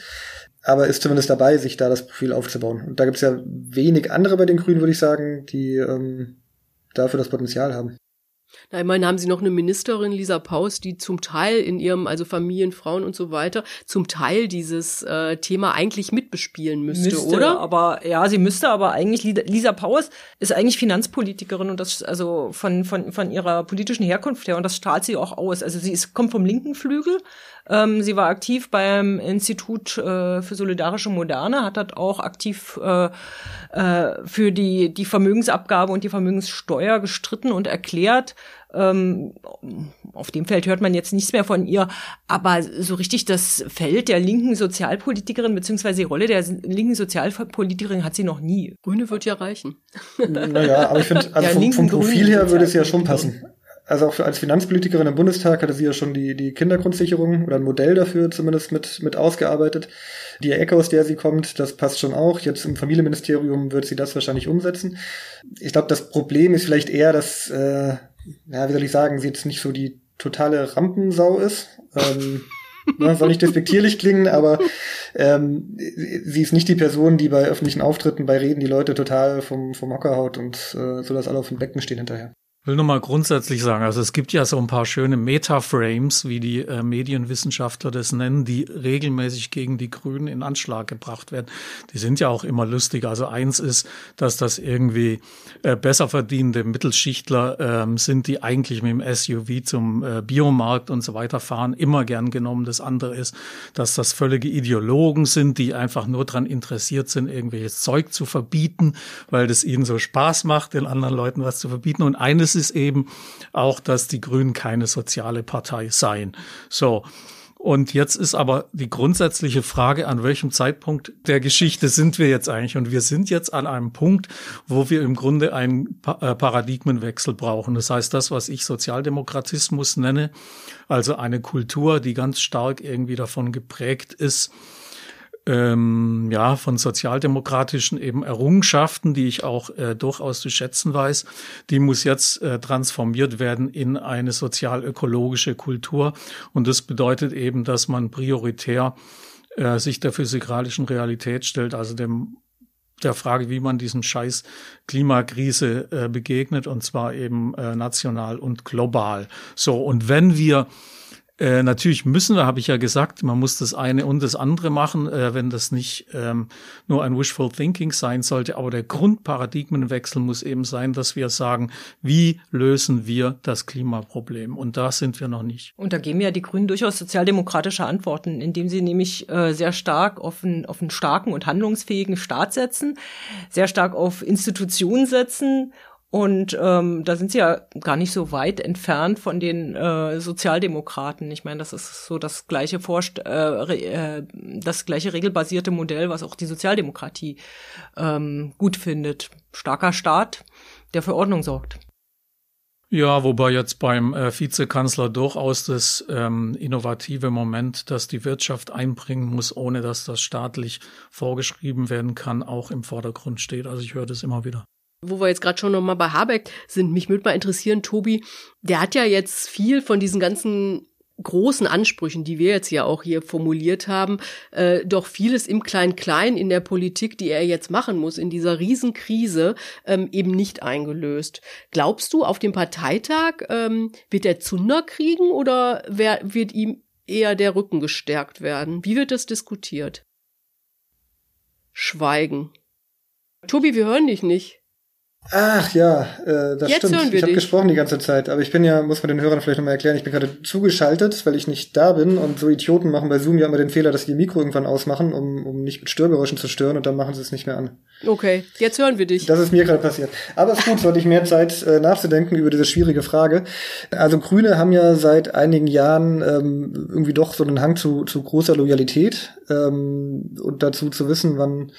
[SPEAKER 9] aber ist zumindest dabei, sich da das Profil aufzubauen. Und da gibt's ja wenig andere bei den Grünen, würde ich sagen, die ähm, dafür das Potenzial haben.
[SPEAKER 6] Na, immerhin haben sie noch eine Ministerin, Lisa Paus, die zum Teil in ihrem, also Familien, Frauen und so weiter, zum Teil dieses äh, Thema eigentlich mitbespielen müsste,
[SPEAKER 7] müsste,
[SPEAKER 6] oder?
[SPEAKER 7] Aber ja, sie müsste aber eigentlich, Lisa Paus ist eigentlich Finanzpolitikerin und das, also von, von, von ihrer politischen Herkunft her und das strahlt sie auch aus. Also sie ist, kommt vom linken Flügel, ähm, sie war aktiv beim Institut äh, für solidarische Moderne, hat dort auch aktiv äh, äh, für die, die Vermögensabgabe und die Vermögenssteuer gestritten und erklärt. Ähm, auf dem Feld hört man jetzt nichts mehr von ihr, aber so richtig das Feld der linken Sozialpolitikerin beziehungsweise die Rolle der linken Sozialpolitikerin hat sie noch nie.
[SPEAKER 6] Grüne wird ja reichen.
[SPEAKER 9] Naja, aber ich finde, also ja, vom, vom Profil her würde es ja schon passen also auch für, als Finanzpolitikerin im Bundestag hatte sie ja schon die, die Kindergrundsicherung oder ein Modell dafür zumindest mit, mit ausgearbeitet. Die Ecke, aus der sie kommt, das passt schon auch. Jetzt im Familienministerium wird sie das wahrscheinlich umsetzen. Ich glaube, das Problem ist vielleicht eher, dass, äh, ja, wie soll ich sagen, sie jetzt nicht so die totale Rampensau ist. Ähm, ne, soll nicht despektierlich klingen, aber ähm, sie ist nicht die Person, die bei öffentlichen Auftritten, bei Reden die Leute total vom, vom Hocker haut und äh, so, dass alle auf dem Becken stehen hinterher
[SPEAKER 8] will nur mal grundsätzlich sagen, also es gibt ja so ein paar schöne Metaframes, wie die äh, Medienwissenschaftler das nennen, die regelmäßig gegen die Grünen in Anschlag gebracht werden. Die sind ja auch immer lustig. Also eins ist, dass das irgendwie äh, besser verdienende Mittelschichtler ähm, sind, die eigentlich mit dem SUV zum äh, Biomarkt und so weiter fahren, immer gern genommen. Das andere ist, dass das völlige Ideologen sind, die einfach nur dran interessiert sind, irgendwelches Zeug zu verbieten, weil das ihnen so Spaß macht, den anderen Leuten was zu verbieten. Und eines ist eben auch, dass die Grünen keine soziale Partei seien. So. Und jetzt ist aber die grundsätzliche Frage, an welchem Zeitpunkt der Geschichte sind wir jetzt eigentlich? Und wir sind jetzt an einem Punkt, wo wir im Grunde einen äh, Paradigmenwechsel brauchen. Das heißt, das, was ich Sozialdemokratismus nenne, also eine Kultur, die ganz stark irgendwie davon geprägt ist, ähm, ja, von sozialdemokratischen eben Errungenschaften, die ich auch äh, durchaus zu schätzen weiß, die muss jetzt äh, transformiert werden in eine sozial-ökologische Kultur. Und das bedeutet eben, dass man prioritär äh, sich der physikalischen Realität stellt, also dem der Frage, wie man diesem Scheiß Klimakrise äh, begegnet, und zwar eben äh, national und global. So, und wenn wir äh, natürlich müssen wir, habe ich ja gesagt, man muss das eine und das andere machen, äh, wenn das nicht ähm, nur ein Wishful Thinking sein sollte. Aber der Grundparadigmenwechsel muss eben sein, dass wir sagen, wie lösen wir das Klimaproblem? Und da sind wir noch nicht.
[SPEAKER 7] Und da geben ja die Grünen durchaus sozialdemokratische Antworten, indem sie nämlich äh, sehr stark auf einen, auf einen starken und handlungsfähigen Staat setzen, sehr stark auf Institutionen setzen und ähm, da sind sie ja gar nicht so weit entfernt von den äh, Sozialdemokraten. Ich meine, das ist so das gleiche Vorst äh, äh, das gleiche regelbasierte Modell, was auch die Sozialdemokratie ähm, gut findet. Starker Staat, der für Ordnung sorgt.
[SPEAKER 8] Ja, wobei jetzt beim äh, Vizekanzler durchaus das ähm, innovative Moment, dass die Wirtschaft einbringen muss, ohne dass das staatlich vorgeschrieben werden kann, auch im Vordergrund steht. Also ich höre das immer wieder
[SPEAKER 6] wo wir jetzt gerade schon nochmal bei Habeck sind, mich würde mal interessieren, Tobi, der hat ja jetzt viel von diesen ganzen großen Ansprüchen, die wir jetzt ja auch hier formuliert haben, äh, doch vieles im Klein-Klein in der Politik, die er jetzt machen muss, in dieser Riesenkrise, ähm, eben nicht eingelöst. Glaubst du, auf dem Parteitag ähm, wird er Zunder kriegen oder wer, wird ihm eher der Rücken gestärkt werden? Wie wird das diskutiert? Schweigen. Tobi, wir hören dich nicht.
[SPEAKER 9] Ach ja, äh, das Jetzt stimmt. ich habe gesprochen die ganze Zeit, aber ich bin ja, muss man den Hörern vielleicht nochmal erklären, ich bin gerade zugeschaltet, weil ich nicht da bin und so Idioten machen bei Zoom ja immer den Fehler, dass sie ihr Mikro irgendwann ausmachen, um, um nicht mit Störgeräuschen zu stören und dann machen sie es nicht mehr an.
[SPEAKER 6] Okay, jetzt hören wir dich.
[SPEAKER 9] Das ist mir gerade passiert. Aber es ist gut, so hatte ich mehr Zeit äh, nachzudenken über diese schwierige Frage. Also Grüne haben ja seit einigen Jahren ähm, irgendwie doch so einen Hang zu, zu großer Loyalität ähm, und dazu zu wissen, wann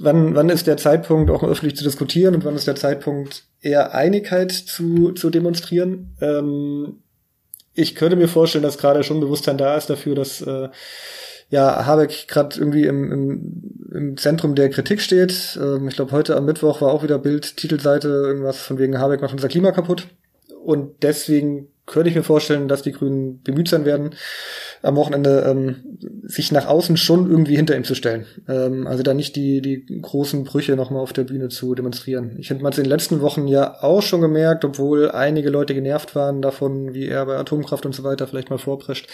[SPEAKER 9] wann, wann ist der Zeitpunkt, auch öffentlich zu diskutieren und wann ist der Zeitpunkt, eher Einigkeit zu, zu demonstrieren. Ähm, ich könnte mir vorstellen, dass gerade schon Bewusstsein da ist dafür, dass äh, ja, Habeck gerade irgendwie im, im, im Zentrum der Kritik steht. Ähm, ich glaube, heute am Mittwoch war auch wieder Bild, Titelseite, irgendwas von wegen Habeck macht unser Klima kaputt. Und deswegen könnte ich mir vorstellen, dass die Grünen bemüht sein werden, am Wochenende, ähm, sich nach außen schon irgendwie hinter ihm zu stellen. Ähm, also da nicht die, die großen Brüche nochmal auf der Bühne zu demonstrieren. Ich finde, man es in den letzten Wochen ja auch schon gemerkt, obwohl einige Leute genervt waren davon, wie er bei Atomkraft und so weiter vielleicht mal vorprescht,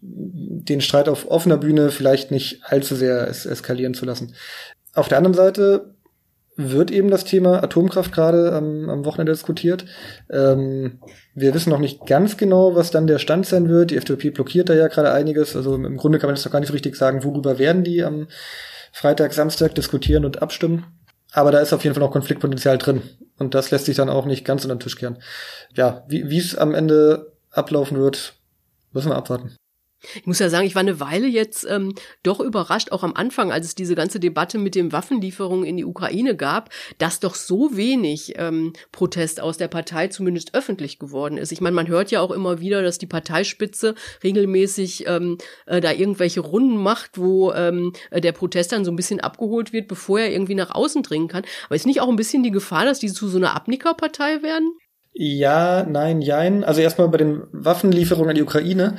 [SPEAKER 9] den Streit auf offener Bühne vielleicht nicht allzu sehr es eskalieren zu lassen. Auf der anderen Seite wird eben das Thema Atomkraft gerade am, am Wochenende diskutiert. Ähm, wir wissen noch nicht ganz genau, was dann der Stand sein wird. Die FDP blockiert da ja gerade einiges. Also im Grunde kann man jetzt noch gar nicht so richtig sagen, worüber werden die am Freitag, Samstag diskutieren und abstimmen. Aber da ist auf jeden Fall noch Konfliktpotenzial drin. Und das lässt sich dann auch nicht ganz unter den Tisch kehren. Ja, wie es am Ende ablaufen wird, müssen wir abwarten.
[SPEAKER 6] Ich muss ja sagen, ich war eine Weile jetzt ähm, doch überrascht, auch am Anfang, als es diese ganze Debatte mit den Waffenlieferungen in die Ukraine gab, dass doch so wenig ähm, Protest aus der Partei zumindest öffentlich geworden ist. Ich meine, man hört ja auch immer wieder, dass die Parteispitze regelmäßig ähm, äh, da irgendwelche Runden macht, wo ähm, äh, der Protest dann so ein bisschen abgeholt wird, bevor er irgendwie nach außen dringen kann. Aber ist nicht auch ein bisschen die Gefahr, dass die zu so einer Abnickerpartei werden?
[SPEAKER 9] Ja, nein, jein. Also erstmal bei den Waffenlieferungen an die Ukraine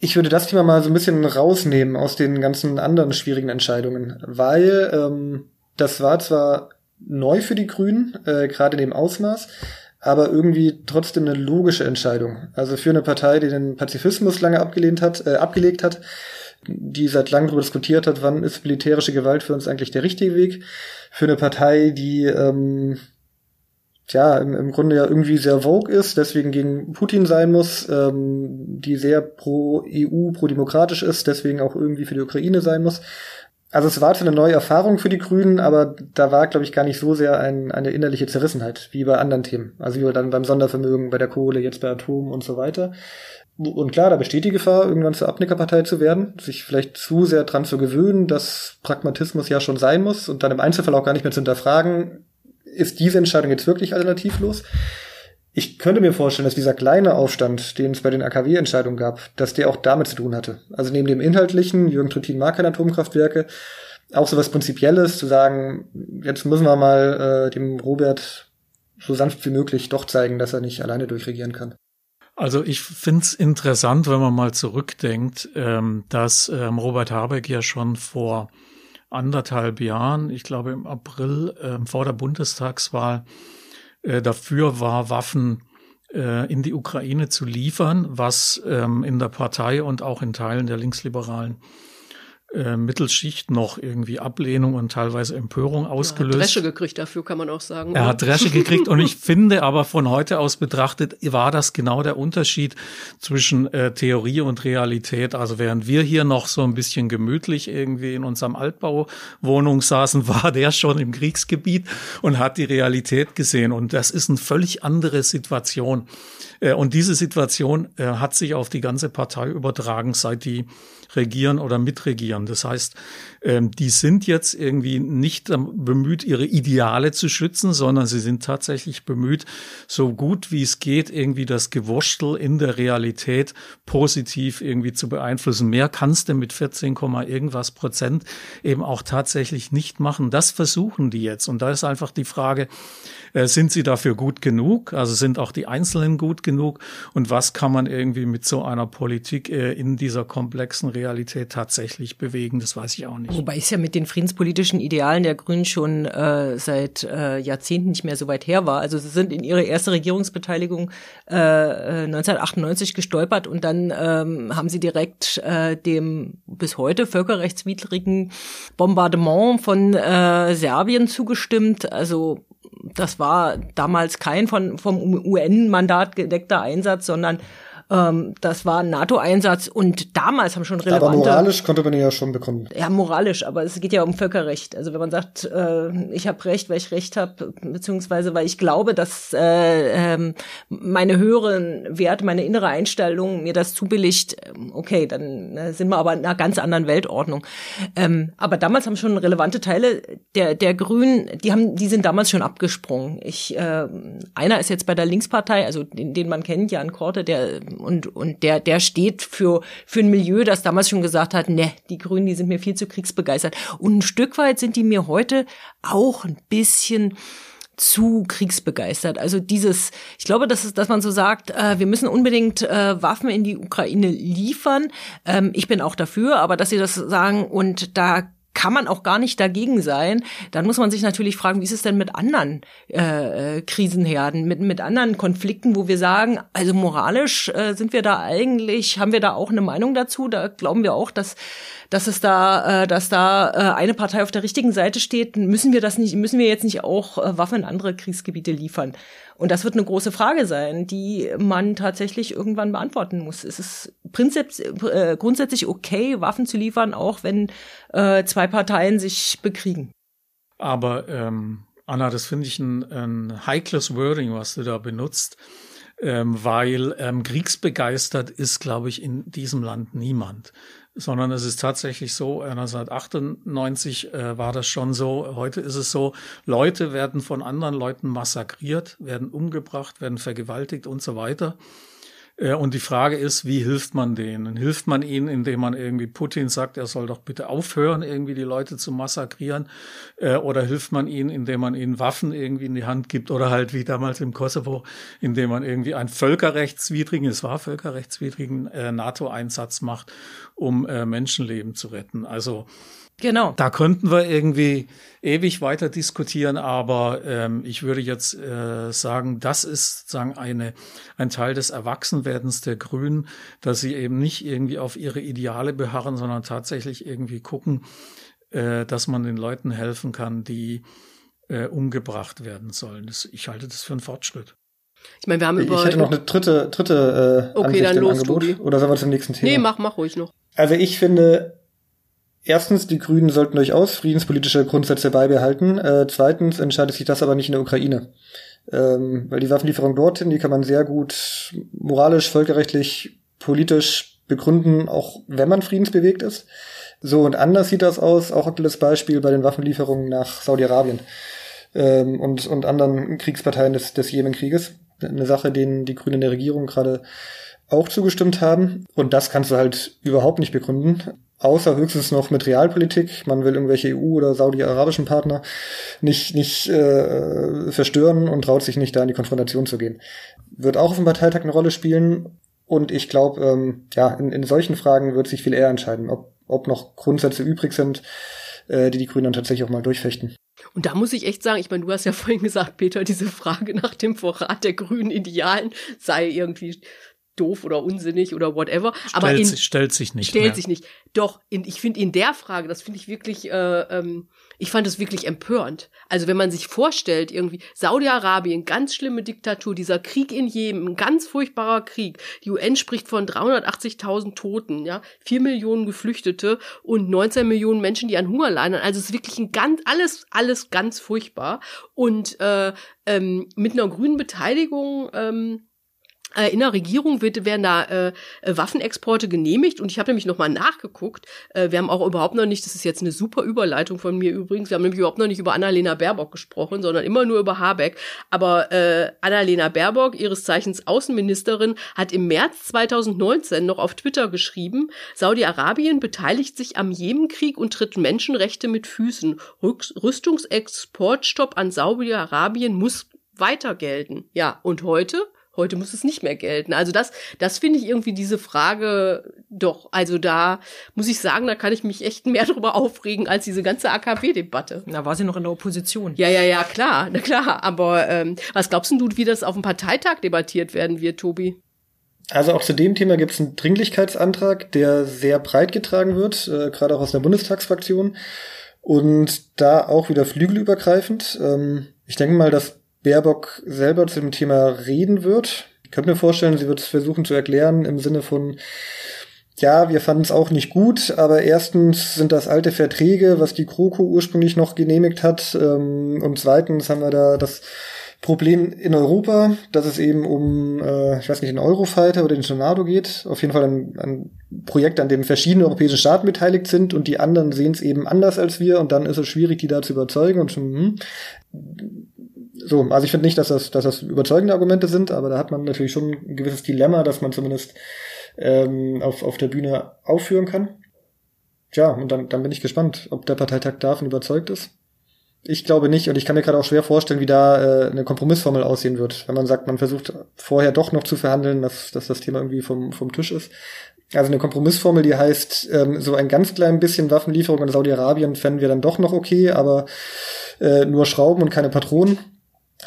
[SPEAKER 9] ich würde das Thema mal so ein bisschen rausnehmen aus den ganzen anderen schwierigen Entscheidungen, weil ähm, das war zwar neu für die Grünen, äh, gerade in dem Ausmaß, aber irgendwie trotzdem eine logische Entscheidung. Also für eine Partei, die den Pazifismus lange abgelehnt hat, äh, abgelegt hat, die seit langem darüber diskutiert hat, wann ist militärische Gewalt für uns eigentlich der richtige Weg. Für eine Partei, die ähm, ja, im, im Grunde ja irgendwie sehr vogue ist, deswegen gegen Putin sein muss, ähm, die sehr pro EU, pro demokratisch ist, deswegen auch irgendwie für die Ukraine sein muss. Also es war zwar eine neue Erfahrung für die Grünen, aber da war, glaube ich, gar nicht so sehr ein, eine innerliche Zerrissenheit wie bei anderen Themen. Also wie dann beim Sondervermögen, bei der Kohle, jetzt bei Atom und so weiter. Und klar, da besteht die Gefahr, irgendwann zur Abnickerpartei zu werden, sich vielleicht zu sehr dran zu gewöhnen, dass Pragmatismus ja schon sein muss und dann im Einzelfall auch gar nicht mehr zu hinterfragen, ist diese Entscheidung jetzt wirklich alternativlos? Ich könnte mir vorstellen, dass dieser kleine Aufstand, den es bei den AKW-Entscheidungen gab, dass der auch damit zu tun hatte. Also neben dem inhaltlichen, Jürgen Trittin mag keine Atomkraftwerke, auch so was Prinzipielles, zu sagen, jetzt müssen wir mal äh, dem Robert so sanft wie möglich doch zeigen, dass er nicht alleine durchregieren kann.
[SPEAKER 8] Also ich find's interessant, wenn man mal zurückdenkt, ähm, dass ähm, Robert Habeck ja schon vor anderthalb Jahren, ich glaube im April äh, vor der Bundestagswahl, äh, dafür war, Waffen äh, in die Ukraine zu liefern, was ähm, in der Partei und auch in Teilen der Linksliberalen äh, Mittelschicht noch irgendwie Ablehnung und teilweise Empörung ausgelöst. Er
[SPEAKER 6] hat Dresche gekriegt dafür, kann man auch sagen.
[SPEAKER 8] Er hat Dresche gekriegt und ich finde aber von heute aus betrachtet war das genau der Unterschied zwischen äh, Theorie und Realität. Also während wir hier noch so ein bisschen gemütlich irgendwie in unserem Altbauwohnung saßen, war der schon im Kriegsgebiet und hat die Realität gesehen und das ist eine völlig andere Situation. Äh, und diese Situation äh, hat sich auf die ganze Partei übertragen, seit die regieren oder mitregieren. Das heißt, ähm, die sind jetzt irgendwie nicht bemüht, ihre Ideale zu schützen, sondern sie sind tatsächlich bemüht, so gut wie es geht, irgendwie das Gewurschtel in der Realität positiv irgendwie zu beeinflussen. Mehr kannst du mit 14, irgendwas Prozent eben auch tatsächlich nicht machen. Das versuchen die jetzt. Und da ist einfach die Frage, sind sie dafür gut genug? Also sind auch die Einzelnen gut genug? Und was kann man irgendwie mit so einer Politik äh, in dieser komplexen Realität tatsächlich bewegen? Das weiß ich auch nicht.
[SPEAKER 7] Wobei es ja mit den friedenspolitischen Idealen der Grünen schon äh, seit äh, Jahrzehnten nicht mehr so weit her war. Also sie sind in ihre erste Regierungsbeteiligung äh, 1998 äh, gestolpert und dann ähm, haben sie direkt äh, dem bis heute völkerrechtswidrigen Bombardement von äh, Serbien zugestimmt. Also das war damals kein von, vom UN-Mandat gedeckter Einsatz, sondern ähm, das war ein NATO-Einsatz und damals haben schon relevante...
[SPEAKER 9] Aber moralisch konnte man ja schon bekommen.
[SPEAKER 7] Ja, moralisch, aber es geht ja um Völkerrecht. Also wenn man sagt, äh, ich habe Recht, weil ich Recht habe, beziehungsweise weil ich glaube, dass äh, äh, meine höheren Werte, meine innere Einstellung mir das zubilligt, ähm, okay, dann äh, sind wir aber in einer ganz anderen Weltordnung. Ähm, aber damals haben schon relevante Teile der, der Grünen, die haben, die sind damals schon abgesprungen. Ich, äh, einer ist jetzt bei der Linkspartei, also den, den man kennt, Jan Korte, der und, und der, der steht für, für ein Milieu, das damals schon gesagt hat, ne, die Grünen, die sind mir viel zu kriegsbegeistert. Und ein Stück weit sind die mir heute auch ein bisschen zu kriegsbegeistert. Also dieses, ich glaube, dass, es, dass man so sagt, äh, wir müssen unbedingt äh, Waffen in die Ukraine liefern. Ähm, ich bin auch dafür, aber dass sie das sagen und da kann man auch gar nicht dagegen sein. Dann muss man sich natürlich fragen, wie ist es denn mit anderen äh, äh, Krisenherden, mit, mit anderen Konflikten, wo wir sagen, also moralisch äh, sind wir da eigentlich, haben wir da auch eine Meinung dazu? Da glauben wir auch, dass dass es da, äh, dass da äh, eine Partei auf der richtigen Seite steht, müssen wir das nicht, müssen wir jetzt nicht auch äh, Waffen in andere Kriegsgebiete liefern? Und das wird eine große Frage sein, die man tatsächlich irgendwann beantworten muss. Es ist äh, grundsätzlich okay, Waffen zu liefern, auch wenn äh, zwei Parteien sich bekriegen.
[SPEAKER 8] Aber ähm, Anna, das finde ich ein, ein heikles Wording, was du da benutzt, ähm, weil ähm, kriegsbegeistert ist, glaube ich, in diesem Land niemand sondern es ist tatsächlich so, 1998 äh, war das schon so, heute ist es so, Leute werden von anderen Leuten massakriert, werden umgebracht, werden vergewaltigt und so weiter. Äh, und die Frage ist, wie hilft man denen? Hilft man ihnen, indem man irgendwie Putin sagt, er soll doch bitte aufhören, irgendwie die Leute zu massakrieren? Äh, oder hilft man ihnen, indem man ihnen Waffen irgendwie in die Hand gibt? Oder halt wie damals im Kosovo, indem man irgendwie einen völkerrechtswidrigen, es war völkerrechtswidrigen äh, NATO-Einsatz macht, um Menschenleben zu retten? Also
[SPEAKER 7] Genau.
[SPEAKER 8] Da könnten wir irgendwie ewig weiter diskutieren, aber ähm, ich würde jetzt äh, sagen, das ist sozusagen eine, ein Teil des Erwachsenwerdens der Grünen, dass sie eben nicht irgendwie auf ihre Ideale beharren, sondern tatsächlich irgendwie gucken, äh, dass man den Leuten helfen kann, die äh, umgebracht werden sollen. Das, ich halte das für einen Fortschritt.
[SPEAKER 9] Ich meine, wir haben über. Ich hätte noch eine dritte, dritte äh,
[SPEAKER 6] okay,
[SPEAKER 9] Ansicht
[SPEAKER 6] dann
[SPEAKER 9] im
[SPEAKER 6] los,
[SPEAKER 9] Angebot.
[SPEAKER 6] Tobi.
[SPEAKER 9] Oder sollen wir zum nächsten Thema?
[SPEAKER 6] Nee, mach, mach ruhig noch.
[SPEAKER 9] Also ich finde, Erstens, die Grünen sollten durchaus friedenspolitische Grundsätze beibehalten. Äh, zweitens entscheidet sich das aber nicht in der Ukraine. Ähm, weil die Waffenlieferung dorthin, die kann man sehr gut moralisch, völkerrechtlich, politisch begründen, auch wenn man friedensbewegt ist. So und anders sieht das aus, auch aktuelles Beispiel bei den Waffenlieferungen nach Saudi-Arabien ähm, und, und anderen Kriegsparteien des, des Jemenkrieges. Eine Sache, denen die Grünen der Regierung gerade auch zugestimmt haben. Und das kannst du halt überhaupt nicht begründen. Außer höchstens noch mit Realpolitik. Man will irgendwelche EU- oder saudi-arabischen Partner nicht, nicht äh, verstören und traut sich nicht, da in die Konfrontation zu gehen. Wird auch auf dem Parteitag eine Rolle spielen. Und ich glaube, ähm, ja, in, in solchen Fragen wird sich viel eher entscheiden, ob, ob noch Grundsätze übrig sind, äh, die die Grünen dann tatsächlich auch mal durchfechten.
[SPEAKER 6] Und da muss ich echt sagen, ich meine, du hast ja vorhin gesagt, Peter, diese Frage nach dem Vorrat der grünen Idealen sei irgendwie doof oder unsinnig oder whatever.
[SPEAKER 8] Stellt,
[SPEAKER 6] aber in,
[SPEAKER 8] sich, stellt sich nicht.
[SPEAKER 6] Stellt
[SPEAKER 8] mehr.
[SPEAKER 6] sich nicht. Doch, in, ich finde in der Frage, das finde ich wirklich, äh, ähm, ich fand es wirklich empörend. Also wenn man sich vorstellt, irgendwie Saudi-Arabien, ganz schlimme Diktatur, dieser Krieg in Jemen, ein ganz furchtbarer Krieg. Die UN spricht von 380.000 Toten, ja, vier Millionen Geflüchtete und 19 Millionen Menschen, die an Hunger leiden. Also es ist wirklich ein ganz, alles, alles ganz furchtbar. Und äh, ähm, mit einer grünen Beteiligung ähm, äh, in der Regierung wird, werden da äh, Waffenexporte genehmigt und ich habe nämlich nochmal nachgeguckt. Äh, wir haben auch überhaupt noch nicht, das ist jetzt eine super Überleitung von mir übrigens, wir haben nämlich überhaupt noch nicht über Annalena Baerbock gesprochen, sondern immer nur über Habeck. Aber äh, Annalena Baerbock, ihres Zeichens Außenministerin, hat im März 2019 noch auf Twitter geschrieben, Saudi-Arabien beteiligt sich am Jemenkrieg und tritt Menschenrechte mit Füßen. Rüstungsexportstopp an Saudi-Arabien muss weiter gelten. Ja, und heute? Heute muss es nicht mehr gelten. Also das, das finde ich irgendwie diese Frage doch. Also da muss ich sagen, da kann ich mich echt mehr drüber aufregen als diese ganze AKW-Debatte.
[SPEAKER 7] Da war sie noch in der Opposition.
[SPEAKER 6] Ja, ja, ja, klar, na klar. Aber ähm, was glaubst du, wie das auf dem Parteitag debattiert werden wird, Tobi?
[SPEAKER 9] Also auch zu dem Thema gibt es einen Dringlichkeitsantrag, der sehr breit getragen wird, äh, gerade auch aus der Bundestagsfraktion. Und da auch wieder flügelübergreifend. Ähm, ich denke mal, dass Baerbock selber zu dem Thema reden wird. Ich könnte mir vorstellen, sie wird es versuchen zu erklären im Sinne von, ja, wir fanden es auch nicht gut, aber erstens sind das alte Verträge, was die GroKo ursprünglich noch genehmigt hat, ähm, und zweitens haben wir da das Problem in Europa, dass es eben um, äh, ich weiß nicht, den Eurofighter oder den Tornado geht. Auf jeden Fall ein, ein Projekt, an dem verschiedene europäische Staaten beteiligt sind und die anderen sehen es eben anders als wir und dann ist es schwierig, die da zu überzeugen und schon, hm, so, also ich finde nicht, dass das, dass das überzeugende Argumente sind, aber da hat man natürlich schon ein gewisses Dilemma, dass man zumindest ähm, auf, auf der Bühne aufführen kann. Tja, und dann, dann bin ich gespannt, ob der Parteitag davon überzeugt ist. Ich glaube nicht und ich kann mir gerade auch schwer vorstellen, wie da äh, eine Kompromissformel aussehen wird, wenn man sagt, man versucht vorher doch noch zu verhandeln, dass, dass das Thema irgendwie vom, vom Tisch ist. Also eine Kompromissformel, die heißt, ähm, so ein ganz klein bisschen Waffenlieferung an Saudi-Arabien fänden wir dann doch noch okay, aber äh, nur Schrauben und keine Patronen.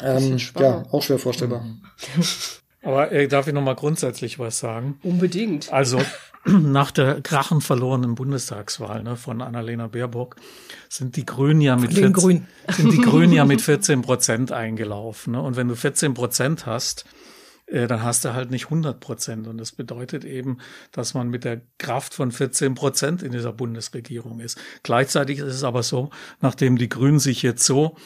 [SPEAKER 9] Ähm, ja, auch schwer vorstellbar.
[SPEAKER 8] Aber äh, darf ich noch mal grundsätzlich was sagen?
[SPEAKER 6] Unbedingt.
[SPEAKER 8] Also nach der krachen verlorenen Bundestagswahl ne, von Annalena Baerbock sind die Grünen ja mit 14,
[SPEAKER 7] Grün.
[SPEAKER 8] sind die Grünen ja mit 14 Prozent eingelaufen. Ne? Und wenn du 14 Prozent hast, äh, dann hast du halt nicht 100 Prozent. Und das bedeutet eben, dass man mit der Kraft von 14 Prozent in dieser Bundesregierung ist. Gleichzeitig ist es aber so, nachdem die Grünen sich jetzt so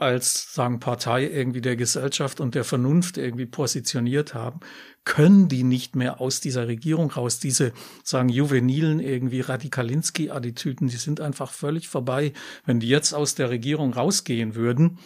[SPEAKER 8] als sagen Partei irgendwie der Gesellschaft und der Vernunft irgendwie positioniert haben, können die nicht mehr aus dieser Regierung raus. Diese, sagen, juvenilen irgendwie Radikalinski-Attitüden, die sind einfach völlig vorbei. Wenn die jetzt aus der Regierung rausgehen würden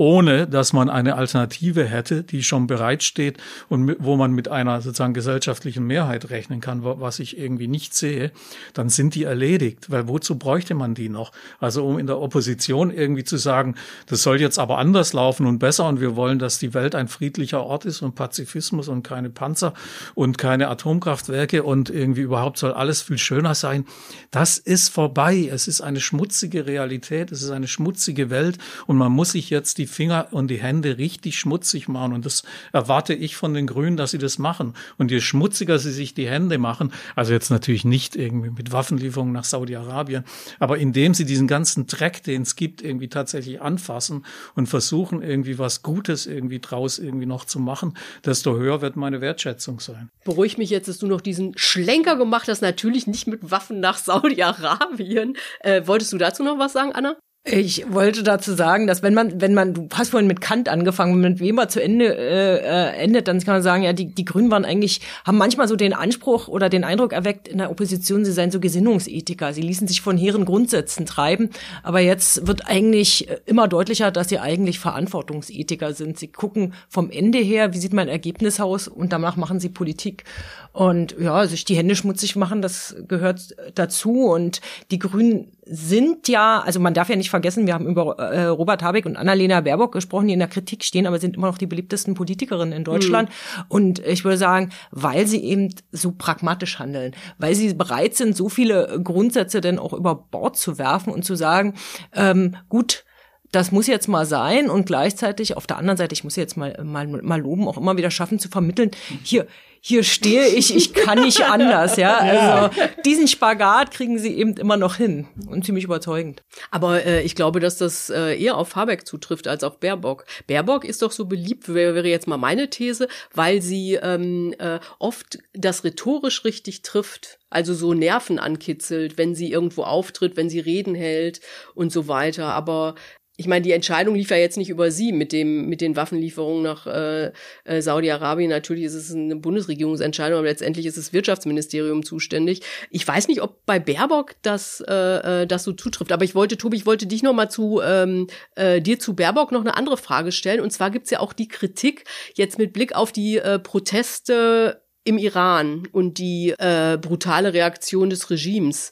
[SPEAKER 8] ohne dass man eine Alternative hätte, die schon bereitsteht und wo man mit einer sozusagen gesellschaftlichen Mehrheit rechnen kann, was ich irgendwie nicht sehe, dann sind die erledigt. Weil wozu bräuchte man die noch? Also um in der Opposition irgendwie zu sagen, das soll jetzt aber anders laufen und besser und wir wollen, dass die Welt ein friedlicher Ort ist und Pazifismus und keine Panzer und keine Atomkraftwerke und irgendwie überhaupt soll alles viel schöner sein. Das ist vorbei. Es ist eine schmutzige Realität. Es ist eine schmutzige Welt und man muss sich jetzt die Finger und die Hände richtig schmutzig machen. Und das erwarte ich von den Grünen, dass sie das machen. Und je schmutziger sie sich die Hände machen, also jetzt natürlich nicht irgendwie mit Waffenlieferungen nach Saudi-Arabien, aber indem sie diesen ganzen Dreck, den es gibt, irgendwie tatsächlich anfassen und versuchen, irgendwie was Gutes irgendwie draus irgendwie noch zu machen, desto höher wird meine Wertschätzung sein.
[SPEAKER 6] Beruhig mich jetzt, dass du noch diesen Schlenker gemacht hast, natürlich nicht mit Waffen nach Saudi-Arabien. Äh, wolltest du dazu noch was sagen, Anna?
[SPEAKER 7] Ich wollte dazu sagen, dass wenn man, wenn man, du hast vorhin mit Kant angefangen, wenn man mit Weber zu Ende äh, äh, endet, dann kann man sagen, ja, die, die Grünen waren eigentlich, haben manchmal so den Anspruch oder den Eindruck erweckt in der Opposition, sie seien so Gesinnungsethiker. Sie ließen sich von hehren Grundsätzen treiben, aber jetzt wird eigentlich immer deutlicher, dass sie eigentlich Verantwortungsethiker sind. Sie gucken vom Ende her, wie sieht mein Ergebnis aus und danach machen sie Politik. Und ja, sich die Hände schmutzig machen, das gehört dazu. Und die Grünen sind ja, also man darf ja nicht vergessen, wir haben über äh, Robert Habeck und Annalena Baerbock gesprochen, die in der Kritik stehen, aber sind immer noch die beliebtesten Politikerinnen in Deutschland. Mhm. Und ich würde sagen, weil sie eben so pragmatisch handeln, weil sie bereit sind, so viele Grundsätze denn auch über Bord zu werfen und zu sagen, ähm, gut, das muss jetzt mal sein und gleichzeitig auf der anderen Seite, ich muss jetzt mal, mal, mal loben, auch immer wieder schaffen zu vermitteln, hier, hier stehe ich, ich kann nicht anders, ja. Also diesen Spagat kriegen sie eben immer noch hin und ziemlich überzeugend.
[SPEAKER 6] Aber äh, ich glaube, dass das äh, eher auf Habeck zutrifft als auf Baerbock. Baerbock ist doch so beliebt, wäre, jetzt mal meine These, weil sie ähm, äh, oft das rhetorisch richtig trifft. Also so Nerven ankitzelt, wenn sie irgendwo auftritt, wenn sie Reden hält und so weiter. Aber ich meine, die Entscheidung lief ja jetzt nicht über sie mit dem mit den Waffenlieferungen nach äh, äh, Saudi-Arabien. Natürlich ist es eine Bundesregierungsentscheidung, aber letztendlich ist das Wirtschaftsministerium zuständig. Ich weiß nicht, ob bei Baerbock das äh, äh, das so zutrifft, aber ich wollte, Tobi, ich wollte dich noch mal zu ähm, äh, dir zu Baerbock noch eine andere Frage stellen. Und zwar gibt's ja auch die Kritik jetzt mit Blick auf die äh, Proteste im Iran und die äh, brutale Reaktion des Regimes,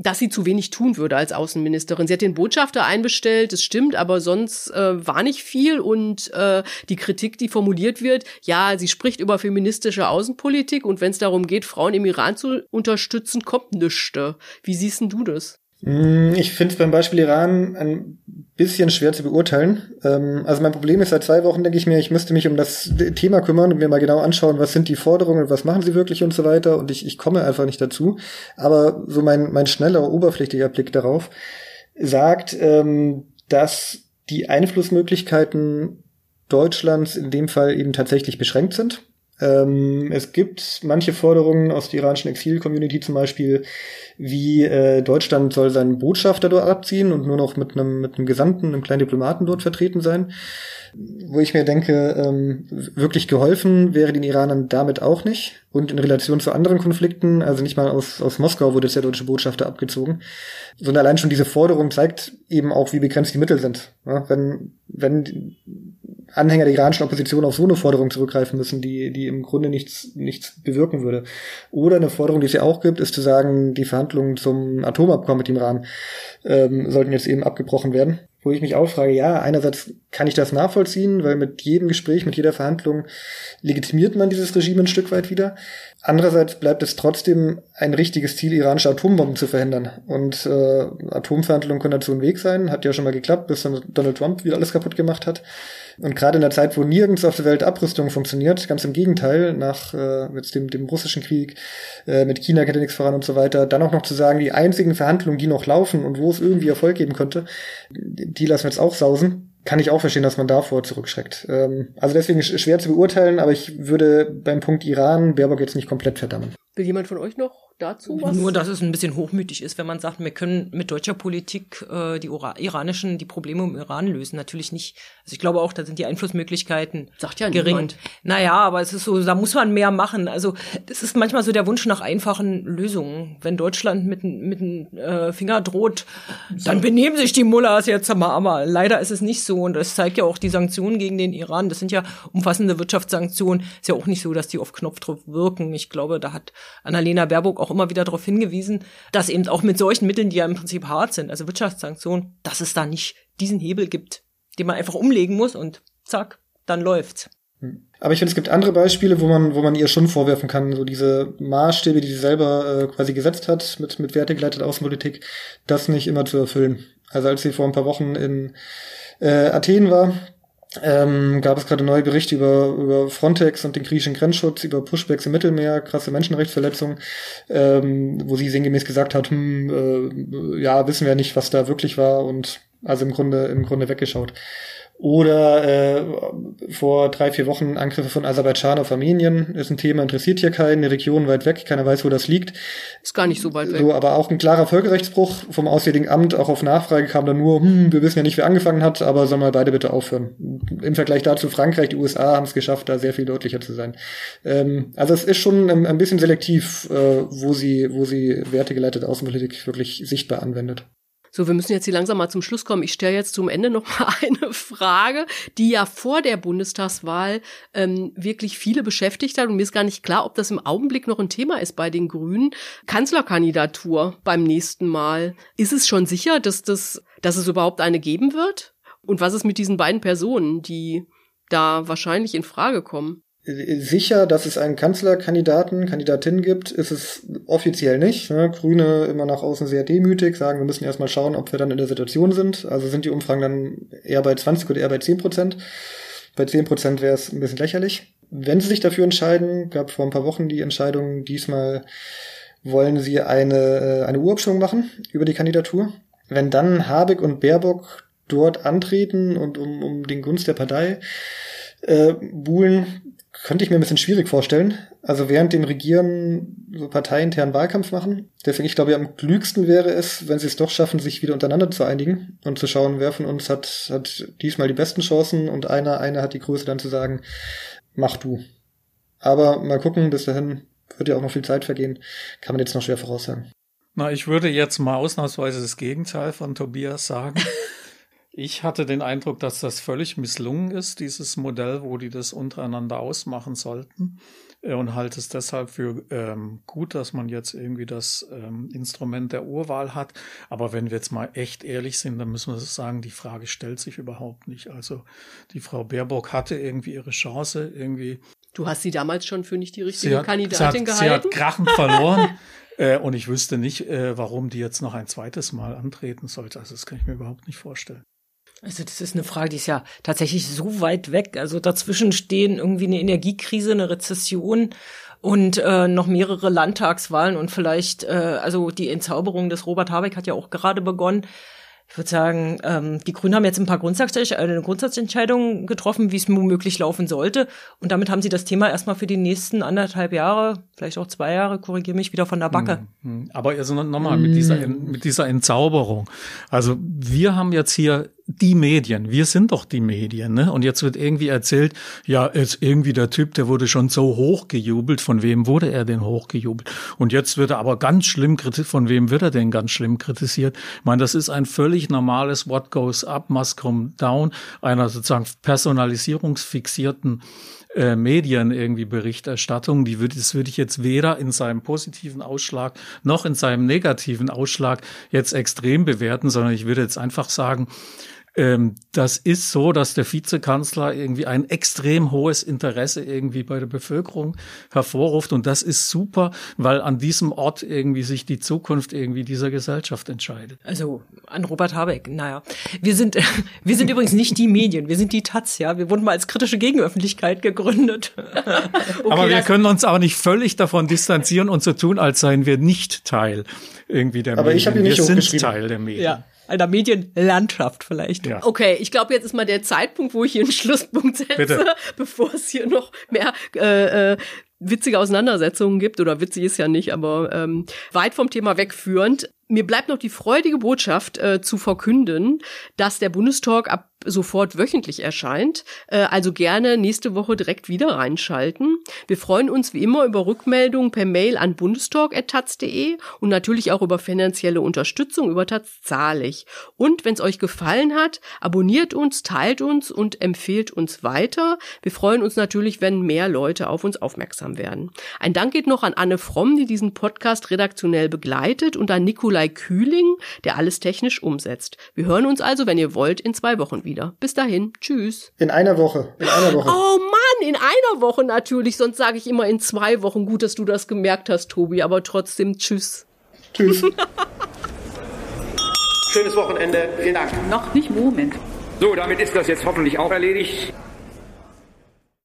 [SPEAKER 6] dass sie zu wenig tun würde als Außenministerin. Sie hat den Botschafter einbestellt, das stimmt, aber sonst äh, war nicht viel und äh, die Kritik, die formuliert wird, ja, sie spricht über feministische Außenpolitik und wenn es darum geht, Frauen im Iran zu unterstützen, kommt nichts. Wie siehst denn du das?
[SPEAKER 9] Mm, ich finde es beim Beispiel Iran ein bisschen schwer zu beurteilen. Ähm, also mein Problem ist, seit zwei Wochen denke ich mir, ich müsste mich um das Thema kümmern und mir mal genau anschauen, was sind die Forderungen, was machen sie wirklich und so weiter. Und ich, ich komme einfach nicht dazu. Aber so mein, mein schneller, oberflächlicher Blick darauf sagt, ähm, dass die Einflussmöglichkeiten Deutschlands in dem Fall eben tatsächlich beschränkt sind. Ähm, es gibt manche Forderungen aus der iranischen Exil-Community zum Beispiel, wie äh, Deutschland soll seinen Botschafter dort abziehen und nur noch mit einem mit Gesandten, einem kleinen Diplomaten dort vertreten sein. Wo ich mir denke, ähm, wirklich geholfen wäre den Iranern damit auch nicht. Und in Relation zu anderen Konflikten, also nicht mal aus, aus Moskau wurde jetzt der deutsche Botschafter abgezogen, sondern allein schon diese Forderung zeigt eben auch, wie begrenzt die Mittel sind. Ja, wenn, wenn Anhänger der iranischen Opposition auf so eine Forderung zurückgreifen müssen, die, die im Grunde nichts, nichts bewirken würde. Oder eine Forderung, die es ja auch gibt, ist zu sagen, die Verhandlungen zum Atomabkommen mit dem Iran ähm, sollten jetzt eben abgebrochen werden. wo ich mich auch frage, ja, einerseits kann ich das nachvollziehen, weil mit jedem Gespräch, mit jeder Verhandlung legitimiert man dieses Regime ein Stück weit wieder. Andererseits bleibt es trotzdem ein richtiges Ziel, iranische Atombomben zu verhindern. Und äh, Atomverhandlungen können dazu ein Weg sein. Hat ja schon mal geklappt, bis Donald Trump wieder alles kaputt gemacht hat. Und gerade in der Zeit, wo nirgends auf der Welt Abrüstung funktioniert, ganz im Gegenteil, nach äh, jetzt dem, dem russischen Krieg, äh, mit China geht ja nichts voran und so weiter, dann auch noch zu sagen, die einzigen Verhandlungen, die noch laufen und wo es irgendwie Erfolg geben könnte, die lassen wir jetzt auch sausen kann ich auch verstehen, dass man davor zurückschreckt. Ähm, also deswegen schwer zu beurteilen, aber ich würde beim Punkt Iran Baerbock jetzt nicht komplett verdammen.
[SPEAKER 6] Will jemand von euch noch dazu was?
[SPEAKER 7] Nur, dass es ein bisschen hochmütig ist, wenn man sagt, wir können mit deutscher Politik äh, die iranischen, die Probleme im Iran lösen. Natürlich nicht. Also ich glaube auch, da sind die Einflussmöglichkeiten
[SPEAKER 6] Sagt ja
[SPEAKER 7] gering.
[SPEAKER 6] Niemand.
[SPEAKER 7] Naja, aber es ist so, da muss man mehr machen. Also das ist manchmal so der Wunsch nach einfachen Lösungen. Wenn Deutschland mit, mit dem äh, Finger droht, dann benehmen sich die Mullahs jetzt mal. Aber leider ist es nicht so. Und das zeigt ja auch die Sanktionen gegen den Iran. Das sind ja umfassende Wirtschaftssanktionen. Ist ja auch nicht so, dass die auf Knopfdruck wirken. Ich glaube, da hat Annalena Baerbock auch immer wieder darauf hingewiesen, dass eben auch mit solchen Mitteln, die ja im Prinzip hart sind, also Wirtschaftssanktionen, dass es da nicht diesen Hebel gibt, den man einfach umlegen muss und zack, dann läuft's.
[SPEAKER 9] Hm. Aber ich finde, es gibt andere Beispiele, wo man, wo man ihr schon vorwerfen kann, so diese Maßstäbe, die sie selber äh, quasi gesetzt hat mit, mit wertegeleiteter Außenpolitik, das nicht immer zu erfüllen. Also als sie vor ein paar Wochen in äh, Athen war, ähm, gab es gerade neue Berichte über, über Frontex und den griechischen Grenzschutz, über Pushbacks im Mittelmeer, krasse Menschenrechtsverletzungen, ähm, wo sie sinngemäß gesagt hat, hm, äh, ja, wissen wir nicht, was da wirklich war und also im Grunde, im Grunde weggeschaut. Oder äh, vor drei, vier Wochen Angriffe von Aserbaidschan auf Armenien. Ist ein Thema, interessiert hier keinen, eine Region weit weg, keiner weiß, wo das liegt.
[SPEAKER 6] Ist gar nicht so weit weg.
[SPEAKER 9] So, aber auch ein klarer Völkerrechtsbruch vom Auswärtigen Amt, auch auf Nachfrage kam dann nur, hm, wir wissen ja nicht, wer angefangen hat, aber sollen wir beide bitte aufhören. Im Vergleich dazu Frankreich, die USA haben es geschafft, da sehr viel deutlicher zu sein. Ähm, also es ist schon ein, ein bisschen selektiv, äh, wo sie, wo sie wertegeleitete Außenpolitik wirklich sichtbar anwendet.
[SPEAKER 6] So, wir müssen jetzt hier langsam mal zum Schluss kommen. Ich stelle jetzt zum Ende noch mal eine Frage, die ja vor der Bundestagswahl ähm, wirklich viele beschäftigt hat. Und mir ist gar nicht klar, ob das im Augenblick noch ein Thema ist bei den Grünen. Kanzlerkandidatur beim nächsten Mal. Ist es schon sicher, dass, das, dass es überhaupt eine geben wird? Und was ist mit diesen beiden Personen, die da wahrscheinlich in Frage kommen?
[SPEAKER 9] Sicher, dass es einen Kanzlerkandidaten, Kandidatin gibt, ist es offiziell nicht. Ne? Grüne immer nach außen sehr demütig, sagen, wir müssen erstmal schauen, ob wir dann in der Situation sind. Also sind die Umfragen dann eher bei 20 oder eher bei 10 Prozent. Bei 10 Prozent wäre es ein bisschen lächerlich. Wenn sie sich dafür entscheiden, gab vor ein paar Wochen die Entscheidung, diesmal wollen sie eine, äh, eine Urabstimmung machen über die Kandidatur. Wenn dann Habeck und Baerbock dort antreten und um, um den Gunst der Partei äh, buhlen, könnte ich mir ein bisschen schwierig vorstellen. Also während dem Regieren so parteiinternen Wahlkampf machen. Deswegen, ich glaube, am klügsten wäre es, wenn sie es doch schaffen, sich wieder untereinander zu einigen und zu schauen, wer von uns hat, hat diesmal die besten Chancen und einer, einer hat die Größe dann zu sagen, mach du. Aber mal gucken, bis dahin wird ja auch noch viel Zeit vergehen, kann man jetzt noch schwer voraussagen.
[SPEAKER 8] Na, ich würde jetzt mal ausnahmsweise das Gegenteil von Tobias sagen. Ich hatte den Eindruck, dass das völlig misslungen ist, dieses Modell, wo die das untereinander ausmachen sollten. Äh, und halte es deshalb für ähm, gut, dass man jetzt irgendwie das ähm, Instrument der Urwahl hat. Aber wenn wir jetzt mal echt ehrlich sind, dann müssen wir sagen, die Frage stellt sich überhaupt nicht. Also die Frau Baerbock hatte irgendwie ihre Chance, irgendwie.
[SPEAKER 6] Du hast sie damals schon für nicht die richtige
[SPEAKER 8] hat,
[SPEAKER 6] Kandidatin
[SPEAKER 8] sie hat,
[SPEAKER 6] gehalten?
[SPEAKER 8] Sie hat krachend verloren. äh, und ich wüsste nicht, äh, warum die jetzt noch ein zweites Mal antreten sollte. Also das kann ich mir überhaupt nicht vorstellen.
[SPEAKER 7] Also das ist eine Frage, die ist ja tatsächlich so weit weg. Also dazwischen stehen irgendwie eine Energiekrise, eine Rezession und äh, noch mehrere Landtagswahlen und vielleicht, äh, also die Entzauberung des Robert Habeck hat ja auch gerade begonnen. Ich würde sagen, ähm, die Grünen haben jetzt ein paar Grundsatz eine Grundsatzentscheidungen getroffen, wie es womöglich laufen sollte. Und damit haben sie das Thema erstmal für die nächsten anderthalb Jahre, vielleicht auch zwei Jahre, korrigiere mich, wieder von der Backe.
[SPEAKER 8] Mhm. Aber also nochmal mit dieser, mit dieser Entzauberung. Also wir haben jetzt hier die Medien. Wir sind doch die Medien, ne? Und jetzt wird irgendwie erzählt, ja, ist irgendwie der Typ, der wurde schon so hochgejubelt. Von wem wurde er denn hochgejubelt? Und jetzt wird er aber ganz schlimm kritisiert. Von wem wird er denn ganz schlimm kritisiert? Ich meine, das ist ein völlig normales What goes up must come down einer sozusagen personalisierungsfixierten äh, Medien irgendwie Berichterstattung, die würde, das würde ich jetzt weder in seinem positiven Ausschlag noch in seinem negativen Ausschlag jetzt extrem bewerten, sondern ich würde jetzt einfach sagen, das ist so, dass der Vizekanzler irgendwie ein extrem hohes Interesse irgendwie bei der Bevölkerung hervorruft. Und das ist super, weil an diesem Ort irgendwie sich die Zukunft irgendwie dieser Gesellschaft entscheidet.
[SPEAKER 7] Also an Robert Habeck, naja. Wir sind, wir sind übrigens nicht die Medien, wir sind die Taz, ja. Wir wurden mal als kritische Gegenöffentlichkeit gegründet.
[SPEAKER 8] Okay, Aber wir können uns auch nicht völlig davon distanzieren und so tun, als seien wir nicht Teil irgendwie der
[SPEAKER 9] Aber
[SPEAKER 8] Medien.
[SPEAKER 9] ich habe nicht
[SPEAKER 8] wir sind. Teil der Medien.
[SPEAKER 7] Ja einer Medienlandschaft vielleicht.
[SPEAKER 8] Ja.
[SPEAKER 6] Okay, ich glaube, jetzt ist mal der Zeitpunkt, wo ich hier einen Schlusspunkt setze,
[SPEAKER 8] Bitte.
[SPEAKER 6] bevor es hier noch mehr äh, äh, witzige Auseinandersetzungen gibt. Oder witzig ist ja nicht, aber ähm, weit vom Thema wegführend. Mir bleibt noch die freudige Botschaft äh, zu verkünden, dass der Bundestalk ab sofort wöchentlich erscheint. Äh, also gerne nächste Woche direkt wieder reinschalten. Wir freuen uns wie immer über Rückmeldungen per Mail an bundestalk.taz.de und natürlich auch über finanzielle Unterstützung über Taz zahlig. Und wenn es euch gefallen hat, abonniert uns, teilt uns und empfehlt uns weiter. Wir freuen uns natürlich, wenn mehr Leute auf uns aufmerksam werden. Ein Dank geht noch an Anne Fromm, die diesen Podcast redaktionell begleitet und an Nikolai Kühling, der alles technisch umsetzt. Wir hören uns also, wenn ihr wollt, in zwei Wochen wieder. Bis dahin, tschüss.
[SPEAKER 9] In einer Woche. In einer Woche.
[SPEAKER 6] Oh Mann, in einer Woche natürlich, sonst sage ich immer in zwei Wochen. Gut, dass du das gemerkt hast, Tobi, aber trotzdem tschüss.
[SPEAKER 9] Tschüss.
[SPEAKER 4] Schönes Wochenende. Vielen Dank.
[SPEAKER 1] Noch nicht Moment.
[SPEAKER 4] So, damit ist das jetzt hoffentlich auch erledigt.